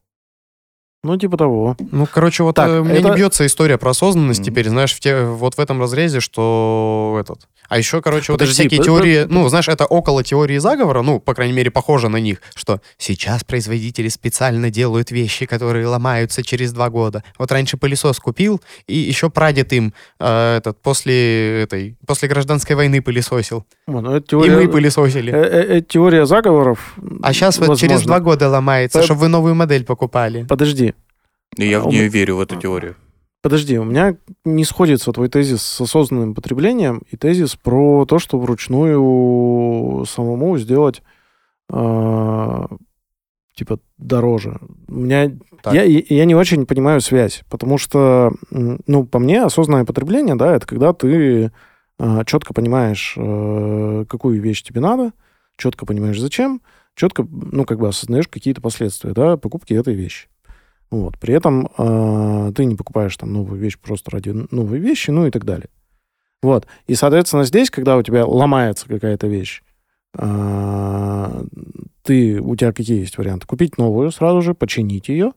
Ну, типа того. Ну, короче, вот Так, э, меня это- не бьется история про осознанность Мгм. теперь, знаешь, в те, вот в этом разрезе, что этот... А еще, короче, вот эти Подожди, всякие под- теории, под- ну, знаешь, это около теории заговора, ну, по крайней мере, похоже на них, что сейчас производители специально делают вещи, которые ломаются через два года. Вот раньше пылесос купил, и еще прадед им э, этот, после этой, после гражданской войны пылесосил. Вот, ну, это И теория, мы пылесосили. э, э, э, теория заговоров. А сейчас вот через возможно. два года ломается, По- чтобы вы новую модель покупали. Подожди. И я А в у нее м- верю, в эту теорию. Подожди, у меня не сходится твой тезис с осознанным потреблением и тезис про то, что вручную самому сделать а, типа дороже. У меня Так. я, я не очень понимаю связь, потому что, ну, по мне, осознанное потребление, да, это когда ты четко понимаешь, э, какую вещь тебе надо, четко понимаешь, зачем, четко, ну, как бы осознаешь какие-то последствия, да, покупки этой вещи. Вот. При этом э, ты не покупаешь там новую вещь просто ради новой вещи, ну и так далее. Вот. И, соответственно, здесь, когда у тебя ломается какая-то вещь, э, ты, у тебя какие есть варианты? Купить новую сразу же, починить ее,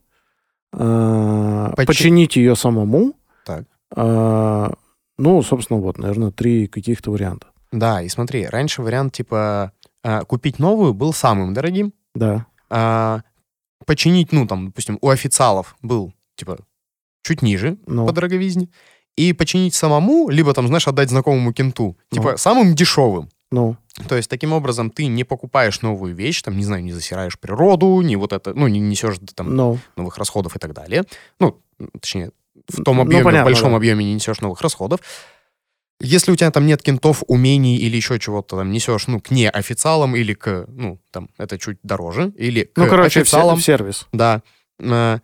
э, Почи- починить ее самому. Так. Э, ну, собственно, вот, наверное, три каких-то варианта. Да, и смотри, раньше вариант типа а, купить новую был самым дорогим, Да. а, починить, ну там, допустим, у официалов был типа чуть ниже Ну, по дороговизне, и починить самому, либо там, знаешь, отдать знакомому кенту, типа Ну. самым дешевым. ну, То есть таким образом ты не покупаешь новую вещь, там, не знаю, не засираешь природу, не вот это, ну, не несешь там ну. новых расходов и так далее. Ну, точнее, в том Ну, объеме, в понятно, большом да. объеме не несешь новых расходов. Если у тебя там нет кентов, умений или еще чего-то там несешь, ну, к неофициалам или к, ну, там, это чуть дороже, или к Ну, короче, официалам, в сервис. да. Э,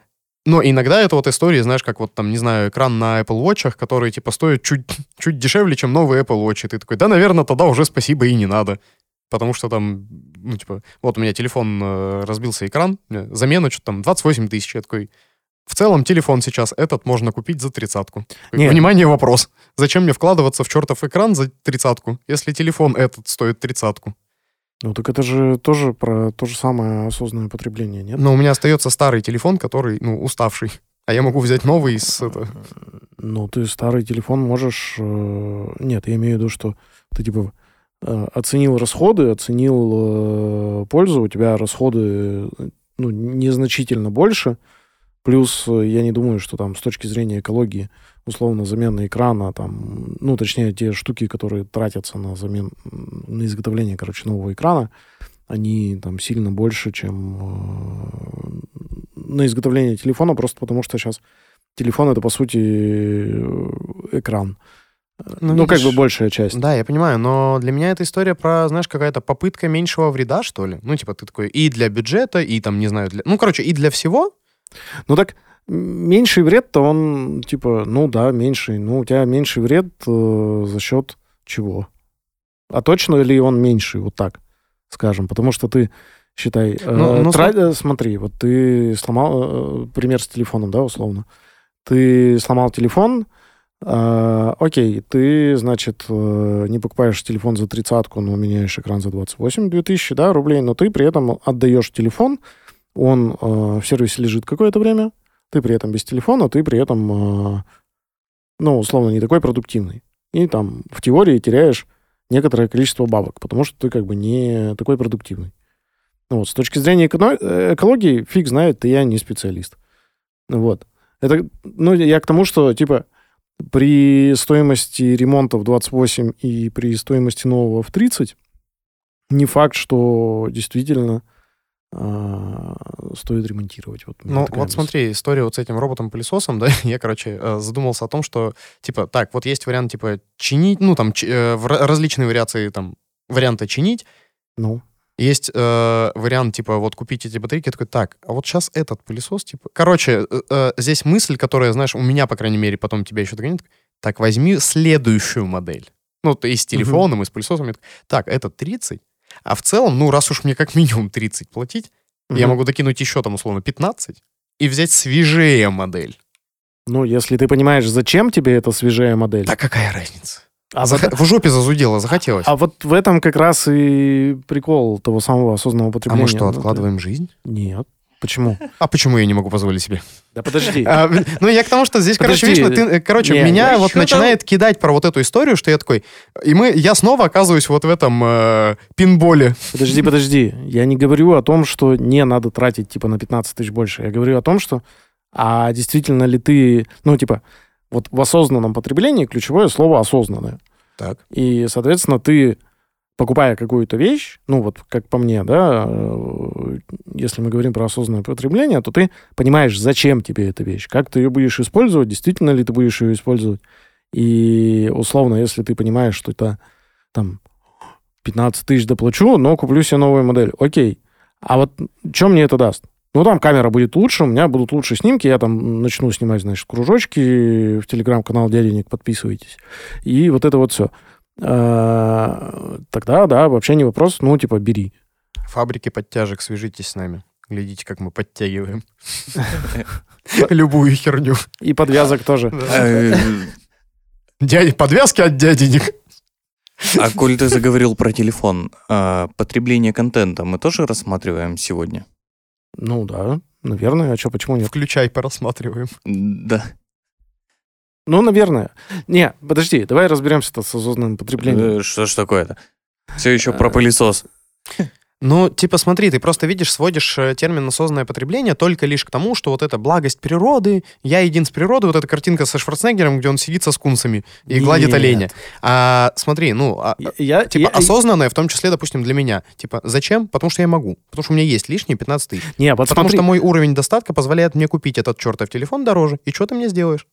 Но иногда это вот история, знаешь, как вот там, не знаю, экран на Apple Watch, который, типа, стоит чуть, чуть дешевле, чем новый Apple Watch. И ты такой, да, наверное, тогда уже спасибо и не надо. Потому что там, ну, типа, вот у меня телефон, э, разбился экран, замена что-то там 28 тысяч. Я такой, в целом телефон сейчас этот можно купить за тридцатку. Нет. Внимание, вопрос. Зачем мне вкладываться в чертов экран за тридцатку, если телефон этот стоит тридцатку? Ну, так это же тоже про то же самое осознанное потребление, нет? Но у меня остается старый телефон, который, ну, уставший. А я могу взять новый с это... Ну, ты старый телефон можешь... э, Нет, я имею в виду, что ты, типа, э, оценил расходы, оценил э, пользу, у тебя расходы, э, ну, незначительно больше, плюс э, я не думаю, что там с точки зрения экологии, условно, замена экрана, там, ну, точнее, те штуки, которые тратятся на замен, на изготовление, короче, нового экрана, они там сильно больше, чем э, на изготовление телефона, просто потому что сейчас телефон это, по сути, экран. Ну, Ну, как видишь, бы большая часть. Да, я понимаю, но для меня эта история про, знаешь, какая-то попытка меньшего вреда, что ли. Ну, типа, ты такой и для бюджета, и там, не знаю, для... Ну, короче, и для всего. Ну так, меньший вред-то он, типа, ну да, меньший. Ну, у тебя меньший вред э, за счет чего? А точно ли он меньший, вот так скажем? Потому что ты, считай, э, Ну, ну, тра- э, смотри, вот ты сломал, э, пример с телефоном, да, условно. Ты сломал телефон, э, окей, ты, значит, э, не покупаешь телефон за тридцатку, но меняешь экран за 28 2000, да, рублей, но ты при этом отдаешь телефон, он э, в сервисе лежит какое-то время, ты при этом без телефона, ты при этом, э, ну, условно, не такой продуктивный. И там в теории теряешь некоторое количество бабок, потому что ты как бы не такой продуктивный. Ну, вот, с точки зрения эко- э, экологии, фиг знает, ты я не специалист. Вот. Это, ну, я к тому, что, типа, при стоимости ремонта в 28 и при стоимости нового в 30 не факт, что действительно стоит ремонтировать. Вот, Ну, вот мысль. смотри, история вот с этим роботом-пылесосом, да, я, короче, э, задумался о том, что, типа, так, вот есть вариант, типа, чинить, ну, там, э, различные вариации, там, варианта чинить, Ну, есть э, вариант, типа, вот купить эти батарейки, я такой, так, а вот сейчас этот пылесос, типа... Короче, э, э, здесь мысль, которая, знаешь, у меня, по крайней мере, потом тебя еще догонит, так, возьми следующую модель. Ну, есть с телефоном и с пылесосом. Так, это 30, а в целом, ну, раз уж мне как минимум 30 платить, я мгм. могу докинуть еще, там, условно, 15 и взять свежее модель. Ну, если ты понимаешь, зачем тебе эта свежая модель. Да какая разница? а, Зах- вот, В жопе зазудело, захотелось. а вот в этом как раз и прикол того самого осознанного А потребления. мы что, Ну, откладываем жизнь? Нет. Почему? А почему я не могу позволить себе? Да подожди. А, ну, я к тому, что здесь, короче, Подожди. видишь, ну, ты, э, короче, Не, меня я вот начинает кидать про вот эту историю, что я такой, и мы, я снова оказываюсь вот в этом э, пинболе. Подожди, подожди. Я не говорю о том, что не надо тратить, типа, на 15 тысяч больше. Я говорю о том, что, а действительно ли ты, ну, типа, вот в осознанном потреблении ключевое слово осознанное. Так. И, соответственно, ты, покупая какую-то вещь, ну, вот как по мне, да, э, если мы говорим про осознанное потребление, то ты понимаешь, зачем тебе эта вещь, как ты ее будешь использовать, действительно ли ты будешь ее использовать. И, условно, если ты понимаешь, что это там 15 тысяч доплачу, но куплю себе новую модель, окей. А вот что мне это даст? Ну, там камера будет лучше, у меня будут лучше снимки, я там начну снимать, значит, кружочки, в телеграм-канал Дяденек подписывайтесь. И вот это вот все. Тогда, да, вообще не вопрос, ну, типа, бери. Фабрики подтяжек, свяжитесь с нами. Глядите, как мы подтягиваем. Любую херню. И подвязок тоже. Э, Дядя, подвязки от дяденек. А коль ты заговорил про телефон, а, потребление контента мы тоже рассматриваем сегодня? Ну, да, наверное. А что, почему нет? Включай, порассматриваем. Да. Ну, наверное. Не, подожди, давай разберемся-то с осознанным потреблением. Э, Что ж такое-то? Все еще Э, про пылесос. Ну, типа, смотри, ты просто видишь, сводишь э, термин осознанное потребление только лишь к тому, что вот эта благость природы, я един с природой, вот эта картинка со Шварценеггером, где он сидит со скунсами и гладит Нет. оленя. А смотри, ну, а, Я- Я, типа, я- осознанное, в том числе, допустим, для меня. Типа, зачем? Потому что я могу. Потому что у меня есть лишние 15 тысяч. Не, вот Потому смотри. что мой уровень достатка позволяет мне купить этот чертов телефон дороже. И что ты мне сделаешь?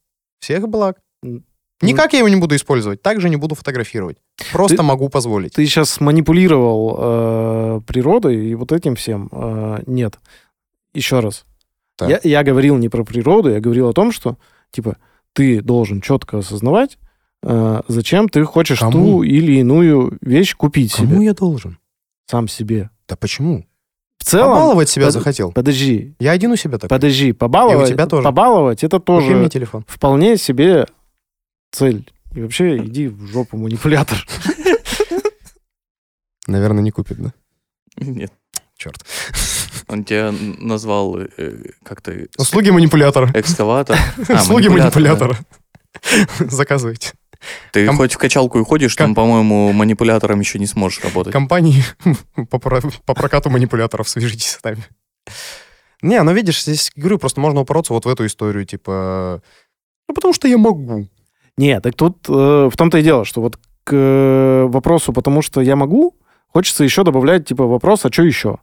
Всех благ. М, Никак я его не буду использовать, также не буду фотографировать. Просто Ты- могу позволить. Ты сейчас манипулировал э, природой и вот этим всем. Э, нет. Еще раз. Так. Я, я говорил не про природу, я говорил о том, что, типа, ты должен четко осознавать, э, зачем ты хочешь Кому? ту или иную вещь купить Кому себе. я должен? Сам себе. Да почему? Целом... Побаловать себя под- захотел. Подожди, Я один у себя так. подожди, побаловать, И у тебя тоже. побаловать это Купи мне тоже телефон. вполне себе цель. И вообще иди в жопу, манипулятор. Наверное, не купит, да? Нет. Черт. Он тебя назвал э, как-то Услуги манипулятора. экскаватор. А, Услуги манипулятор, манипулятора. Заказывайте. Ты Ком- хоть в качалку и ходишь, Ком- там, по-моему, манипулятором еще не сможешь работать. Компании по, про- по прокату манипуляторов свяжитесь с нами. Не, ну видишь, здесь, говорю, просто можно упороться вот в эту историю, типа... Ну, потому что я могу. Нет, так тут э, в том-то и дело, что вот к э, вопросу «потому что я могу» хочется еще добавлять, типа, вопрос «а что еще?»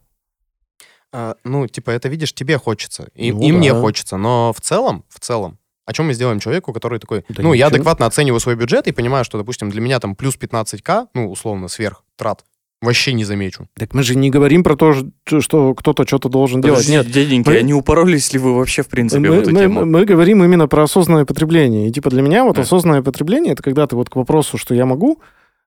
А, ну, типа, это, видишь, тебе хочется. И, Ну и мне да. хочется. Но в целом, в целом, о чем мы сделаем человеку, который такой, Да ну, я ничего. адекватно оцениваю свой бюджет и понимаю, что, допустим, для меня там плюс 15к, ну, условно, сверх трат, Вообще не замечу. Так мы же не говорим про то, что кто-то что-то должен делать. Нет, дяденьки, мы- а не упоролись ли вы вообще, в принципе, в мы, эту мы- тему? мы говорим именно про осознанное потребление. И типа для меня вот Да. осознанное потребление это когда ты вот к вопросу, что я могу,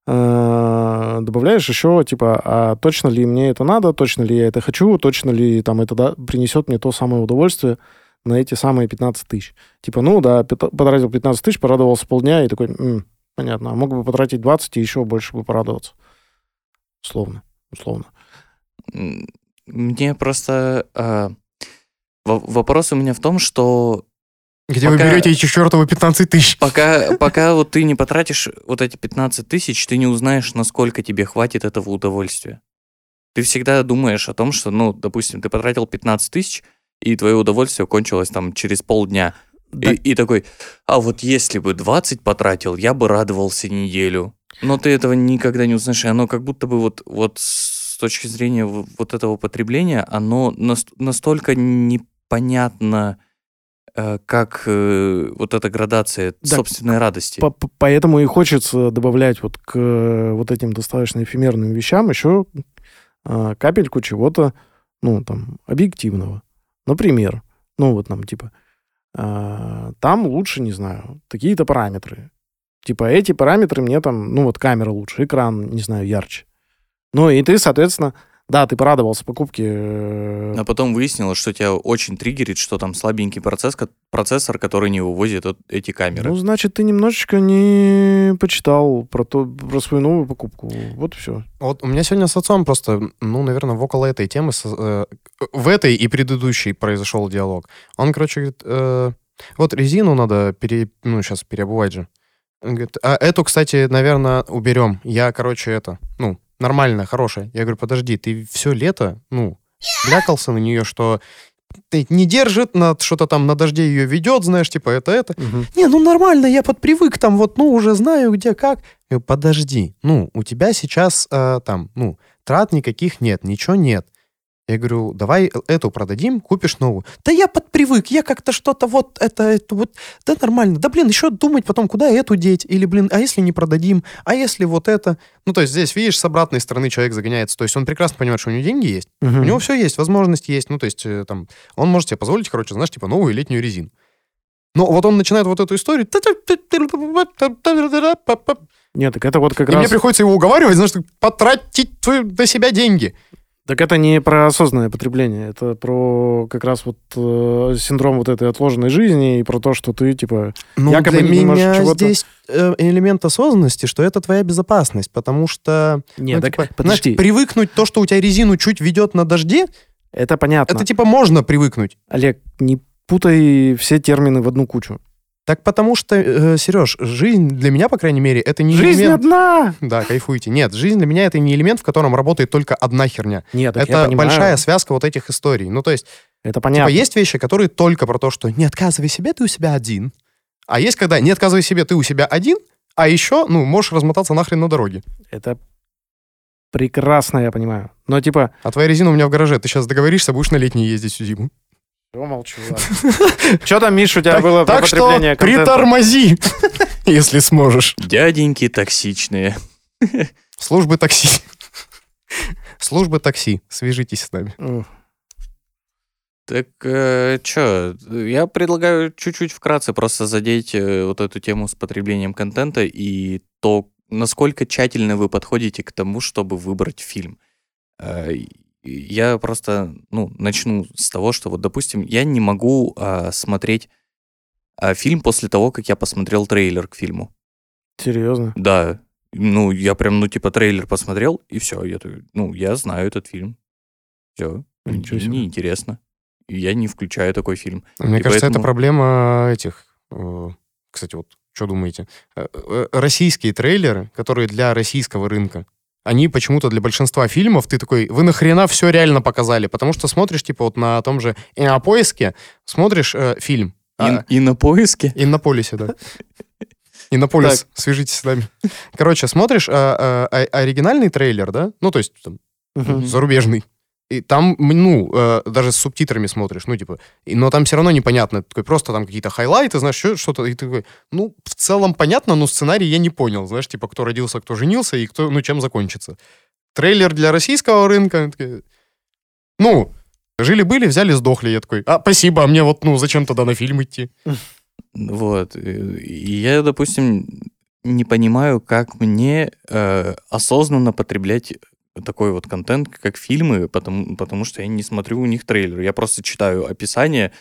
э, добавляешь еще типа, а точно ли мне это надо, точно ли я это хочу, точно ли там это да- принесет мне то самое удовольствие на эти самые 15 тысяч. Типа, ну да, потратил 15 тысяч, порадовался полдня и такой, «М, понятно, а мог бы потратить 20 и еще больше бы порадоваться. Условно, условно. Мне просто... во- Вопрос у меня в том, что Где вы Пока- берете эти чертовы 15 тысяч? пока, пока вот ты не потратишь вот эти 15 тысяч, ты не узнаешь, насколько тебе хватит этого удовольствия. Ты всегда думаешь о том, что, ну, допустим, ты потратил 15 тысяч, и твое удовольствие кончилось там через полдня. Да. И, и такой, а вот если бы 20 потратил, я бы радовался неделю. Но ты этого никогда не узнаешь, и оно как будто бы вот, вот с точки зрения вот этого потребления, оно нас- настолько непонятно, э, как э, вот эта градация Да, собственной радости. По- по- Поэтому и хочется добавлять вот к вот этим достаточно эфемерным вещам еще а, капельку чего-то, ну, там, объективного. Например, ну, вот нам, типа, а, там лучше, не знаю, такие-то параметры. Типа, эти параметры мне там, ну, вот камера лучше, экран, не знаю, ярче. Ну, и ты, соответственно, да, ты порадовался покупке. э, А потом выяснилось, что тебя очень триггерит, что там слабенький процесс, процессор, который не вывозит вот эти камеры. Ну, значит, ты немножечко не почитал про, то, про свою новую покупку. Вот и все. Вот у меня сегодня с отцом просто, ну, наверное, в около этой темы, с- э, в этой и предыдущей произошел диалог. Он, короче, говорит, э, вот резину надо пере, ну, сейчас переобувать же. Он говорит, а эту, кстати, наверное, уберем. Я, короче, это, ну, нормально, хорошая. Я говорю, подожди, ты все лето, ну, блякался на нее, что не держит, на что-то там на дожде ее ведет, знаешь, типа это, это. Не, ну нормально, я подпривык, там вот, ну, уже знаю, где как. Я говорю, подожди, ну, у тебя сейчас э, там, ну, трат никаких нет, ничего нет. Я говорю, давай эту продадим, купишь новую. Да я подпривык, я как-то что-то вот это, это вот, да нормально. Да, блин, еще думать потом, куда эту деть. Или, блин, а если не продадим? А если вот это? Ну, то есть здесь, видишь, с обратной стороны человек загоняется. То есть он прекрасно понимает, что у него деньги есть, у него все есть, возможность есть. Ну, то есть, э, там, он может себе позволить, короче, знаешь, типа, новую летнюю резину. Но вот он начинает вот эту историю. Нет, так это вот как И раз... мне приходится его уговаривать, знаешь, потратить на себя деньги. Так это не про осознанное потребление, это про как раз вот э, синдром вот этой отложенной жизни и про то, что ты, типа... Ну, Якобы для не можешь меня чего-то- здесь э, элемент осознанности, что это твоя безопасность, потому что Нет, ну, так типа, подожди, знаешь, привыкнуть то, что у тебя резину чуть ведет на дожде, это понятно. это типа можно привыкнуть. Олег, не путай все термины в одну кучу. Так потому что, э, Сереж, жизнь для меня, по крайней мере, это не Жизнь элемент... одна! Да, кайфуйте. Нет, жизнь для меня это не элемент, в котором работает только одна херня. Нет, это большая связка вот этих историй. Ну, то есть, Это понятно. типа, есть вещи, которые только про то, что не отказывай себе, ты у себя один. А есть, когда не отказывай себе, ты у себя один, а еще, ну, можешь размотаться нахрен на дороге. Это прекрасно, я понимаю. Но типа... А твоя резина у меня в гараже. Ты сейчас договоришься, будешь на летней ездить всю зиму. Все, молчу. Что там, Миш, у тебя было так что притормози, если сможешь. Дяденьки токсичные. Службы такси. Службы такси. Свяжитесь с нами. Так что, я предлагаю чуть-чуть вкратце просто задеть э, вот эту тему с потреблением контента и то, насколько тщательно вы подходите к тому, чтобы выбрать фильм. Э, Я просто, ну, начну с того, что вот, допустим, я не могу а, смотреть а, фильм после того, как я посмотрел трейлер к фильму. Серьезно? Да, ну, я прям, ну, типа, трейлер посмотрел, и все, я, ну, я знаю этот фильм. Все, Ничего себе. неинтересно. И Я не включаю такой фильм. Мне И кажется, это поэтому- проблема этих... э, Кстати, вот что думаете? Э, э, Российские трейлеры, которые для российского рынка, они почему-то для большинства фильмов, ты такой, вы нахрена все реально показали? Потому что смотришь, типа, вот на том же Иннополиске, смотришь э, фильм. а, И, и на поиске. Иннополисе, да. Иннополис, свяжитесь с нами. Короче, смотришь а, а, а- оригинальный трейлер, да? Ну, то есть там, зарубежный. И там, ну, э, даже с субтитрами смотришь, ну, типа, и- но там все равно непонятно. Такой, просто там какие-то хайлайты, знаешь, что- что-то, и ты такой, ну, в целом понятно, но сценарий я не понял, знаешь, типа, кто родился, кто женился, и кто, ну, чем закончится. трейлер для российского рынка. Такие, Ну, жили-были, взяли, сдохли. Я такой, а, спасибо, а мне вот, ну, зачем тогда на фильм идти? Вот. я, допустим, не понимаю, как мне э, осознанно потреблять такой вот контент, как фильмы, потому, потому что я не смотрю у них трейлер. Я просто читаю описание,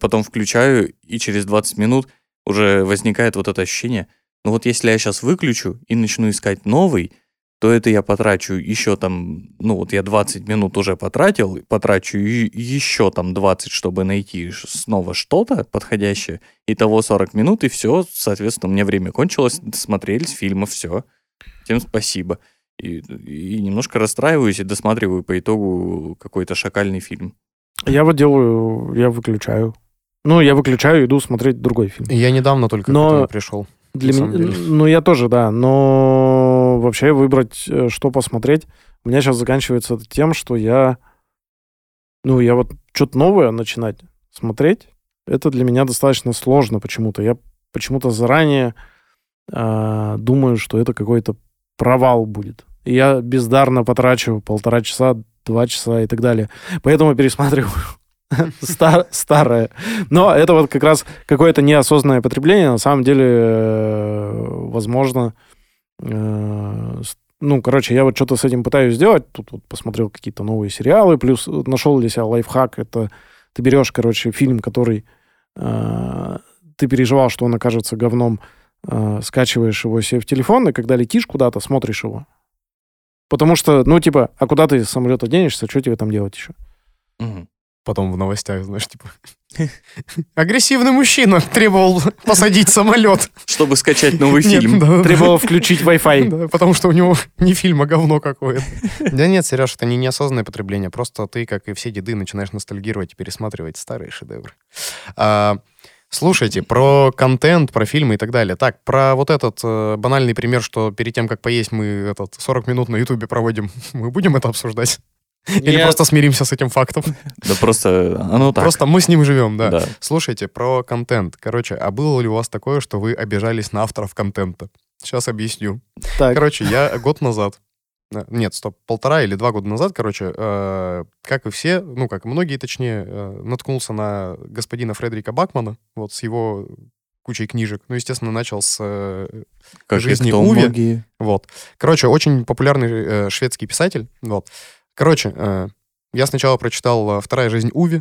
потом включаю, и через 20 минут уже возникает вот это ощущение. Ну вот если я сейчас выключу и начну искать новый, то это я потрачу еще там, ну вот я 20 минут уже потратил, потрачу и- еще там 20, чтобы найти снова что-то подходящее, Итого 40 минут, и все, соответственно, у меня время кончилось, смотрелись фильмы, все. Всем спасибо. И, и немножко расстраиваюсь и досматриваю по итогу какой-то шакальный фильм. Я вот делаю, я выключаю. Ну, я выключаю, иду смотреть другой фильм. Я недавно только Но- к этому пришел. Для меня, ну, я тоже, да. Но вообще выбрать, э, что посмотреть, у меня сейчас заканчивается это тем, что я, ну, я вот что-то новое начинать смотреть, это для меня достаточно сложно почему-то. Я почему-то заранее а, думаю, что это какой-то провал будет. И я бездарно потрачу полтора часа, два часа и так далее. Поэтому пересматриваю стар- старое. Но это вот как раз какое-то неосознанное потребление. На самом деле, э, возможно, э, ну, короче, я вот что-то с этим пытаюсь сделать. Тут вот посмотрел какие-то новые сериалы, плюс нашел для себя лайфхак. Это ты берешь, короче, фильм, который э, ты переживал, что он окажется говном, скачиваешь его себе в телефон, и когда летишь куда-то, смотришь его. Потому что, ну, типа, а куда ты с самолета денешься, что тебе там делать еще? Потом в новостях, знаешь, типа... Агрессивный мужчина требовал посадить самолет. Чтобы скачать новый Нет, фильм. да, да, да. Требовал включить Wi-Fi. Да, потому что у него не фильм, а говно какое-то. Да нет, Сереж, это не неосознанное потребление. Просто ты, как и все деды, начинаешь ностальгировать и пересматривать старые шедевры. А, Слушайте, про контент, про фильмы и так далее. Так, про вот этот э, банальный пример, что перед тем, как поесть, мы этот 40 минут на Ютубе проводим. Мы будем это обсуждать? Или Нет. просто смиримся с этим фактом? Да просто оно так. Просто мы с ним живем, да. Да. Слушайте, про контент. Короче, а было ли у вас такое, что вы обижались на авторов контента? Сейчас объясню. Так, Короче, я год назад, нет, стоп, полтора или два года назад, короче, э, как и все, ну, как и многие, точнее, э, наткнулся на господина Фредерика Бакмана, вот, с его кучей книжек. Ну, естественно, начал с э, Как жизни и кто Уве. многие. вот. Короче, очень популярный э, шведский писатель. Вот. Короче, э, я сначала прочитал э, «Вторая жизнь Уви»,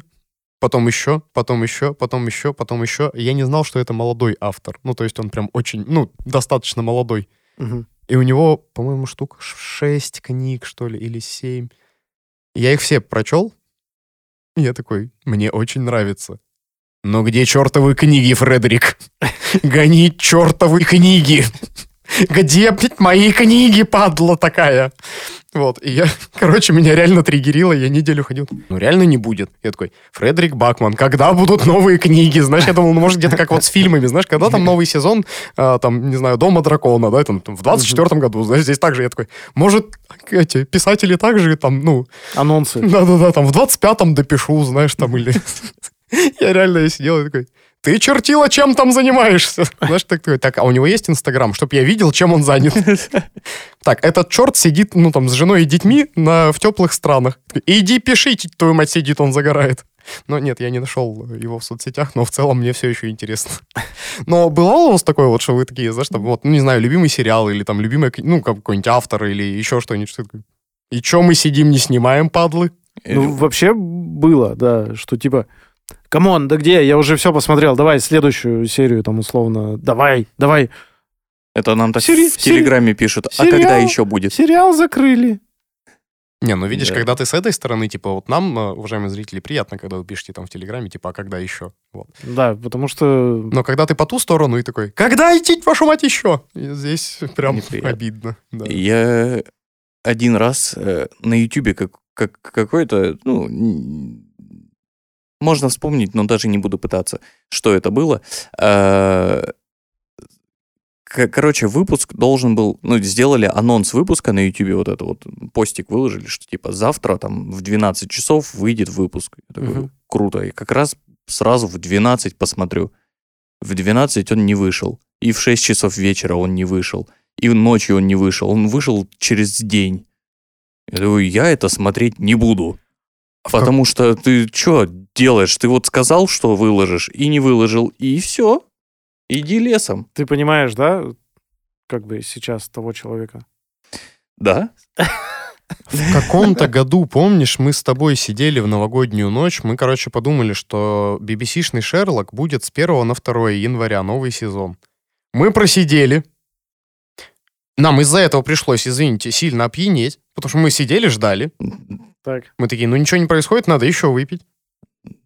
потом еще, потом еще, потом еще, потом еще. Я не знал, что это молодой автор. Ну, то есть он прям очень, ну, достаточно молодой. мгм. И у него, по-моему, штук шесть книг, что ли, или семь. Я их все прочел. И я такой, мне очень нравится. Но где чертовы книги, Фредерик? Гони чертовы книги. Где, блядь, мои книги, падла такая? Вот, и я, короче, меня реально триггерило, я неделю ходил. Ну, реально не будет. Я такой, Фредерик Бакман, когда будут новые книги? Знаешь, я думал, ну, может, где-то как вот с фильмами, знаешь, когда там новый сезон, а, там, не знаю, Дома дракона, да, там, в 24 году, знаешь, здесь также я такой, может, эти писатели также там, ну, Анонсы. да-да-да, там в 25-м допишу, знаешь, там, или... Я реально сидел и такой, ты чертила, чем там занимаешься? Знаешь, так, так, а у него есть Инстаграм, чтобы я видел, чем он занят. Так, этот черт сидит, ну, там, с женой и детьми на, в теплых странах. Иди пишите, твою мать сидит, он загорает. Но нет, я не нашел его в соцсетях, но в целом мне все еще интересно. Но было у вас такое вот, что вы такие, знаешь, там, вот, ну, не знаю, любимый сериал или там любимый, ну, какой-нибудь автор или еще что-нибудь. что? И чё мы сидим, не снимаем, падлы? Ну, вообще было, да, что типа, come on, да где, я уже все посмотрел, давай следующую серию там условно, давай, давай. Это нам так Сери- в Телеграме пишут. А сериал. когда еще будет? Сериал закрыли. Не, ну видишь, Да. когда ты с этой стороны, типа, вот нам, э, уважаемые зрители, приятно, когда вы пишете там в Телеграме, типа, а когда еще? Вот. Да, потому что... Но когда ты по ту сторону и такой, когда, ети вашу мать, еще? И здесь прям Неприятно. обидно. да. Я один раз э, на Ютубе как, как какой-то, ну, можно вспомнить, но даже не буду пытаться, что это было. Э, Короче, выпуск должен был, ну, сделали анонс выпуска на Ютубе, вот это вот, постик выложили, что типа завтра там в 12 часов выйдет выпуск. Я такой, Мгм. круто. И как раз сразу в 12 посмотрю. В 12 он не вышел. И в 6 часов вечера он не вышел. И ночью он не вышел. Он вышел через день. Я говорю, я это смотреть не буду. А в как- Потому что ты что делаешь? Ты вот сказал, что выложишь, и не выложил, и все. Иди лесом. Ты понимаешь, да, как бы сейчас того человека? Да? В каком-то году, помнишь, мы с тобой сидели в новогоднюю ночь, мы, короче, подумали, что BBC-шный Шерлок будет с 1 на 2 января, новый сезон. Мы просидели. Нам из-за этого пришлось, извините, сильно опьянеть, потому что мы сидели, ждали. Так. Мы такие, ну ничего не происходит, надо еще выпить.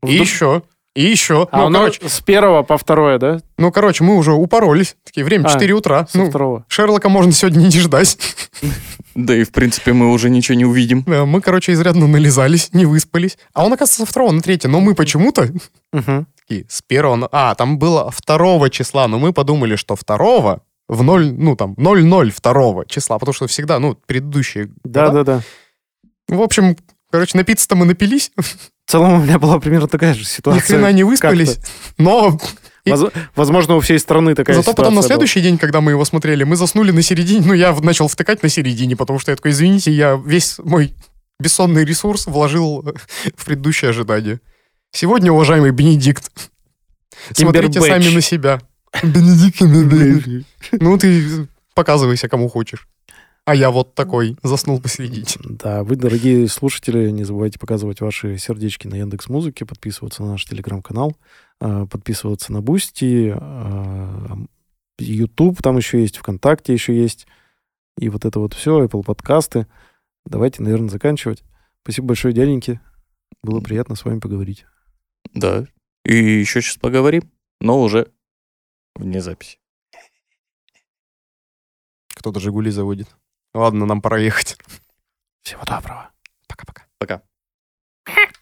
И Вдруг- еще. И еще. А ну, у короче, с первого по второе, да? ну, короче, мы уже упоролись. Такие, время А, 4 утра. Со Ну, второго. Шерлока можно сегодня не ждать. Да и, в принципе, мы уже ничего не увидим. Да, Мы, короче, изрядно нализались, не выспались. А он, оказывается, со второго на третье. Но мы почему-то такие, с первого... на- А, там было второго числа, но мы подумали, что второго в 0, ну там, 0-0 второго числа, потому что всегда, ну, предыдущие... Да, года. да, да. В общем, короче, напиться-то мы напились, В целом у меня была примерно такая же ни ситуация. хрена не выспались, но И- Воз- Возможно, у всей страны такая зато потом на ситуация была. следующий день, когда мы его смотрели, мы заснули на середине, ну, я начал втыкать на середине, потому что я такой, извините, я весь мой бессонный ресурс вложил в предыдущее ожидание. Сегодня, уважаемый Бенедикт, смотрите сами на себя. Бенедикт. Ну, ты показывайся, кому хочешь. А я вот такой, заснул посередине. Да, вы, дорогие слушатели, не забывайте показывать ваши сердечки на Яндекс Музыке, подписываться на наш телеграм-канал, а, подписываться на Бусти, а, YouTube там еще есть, ВКонтакте еще есть, и вот это вот все, Apple подкасты. Давайте, наверное, заканчивать. Спасибо большое, дяденьки. Было приятно с вами поговорить. Да. И еще сейчас поговорим, но уже вне записи. Кто-то «Жигули» заводит. Ладно, нам пора ехать. Всего доброго. Пока-пока. Пока. -пока. Пока.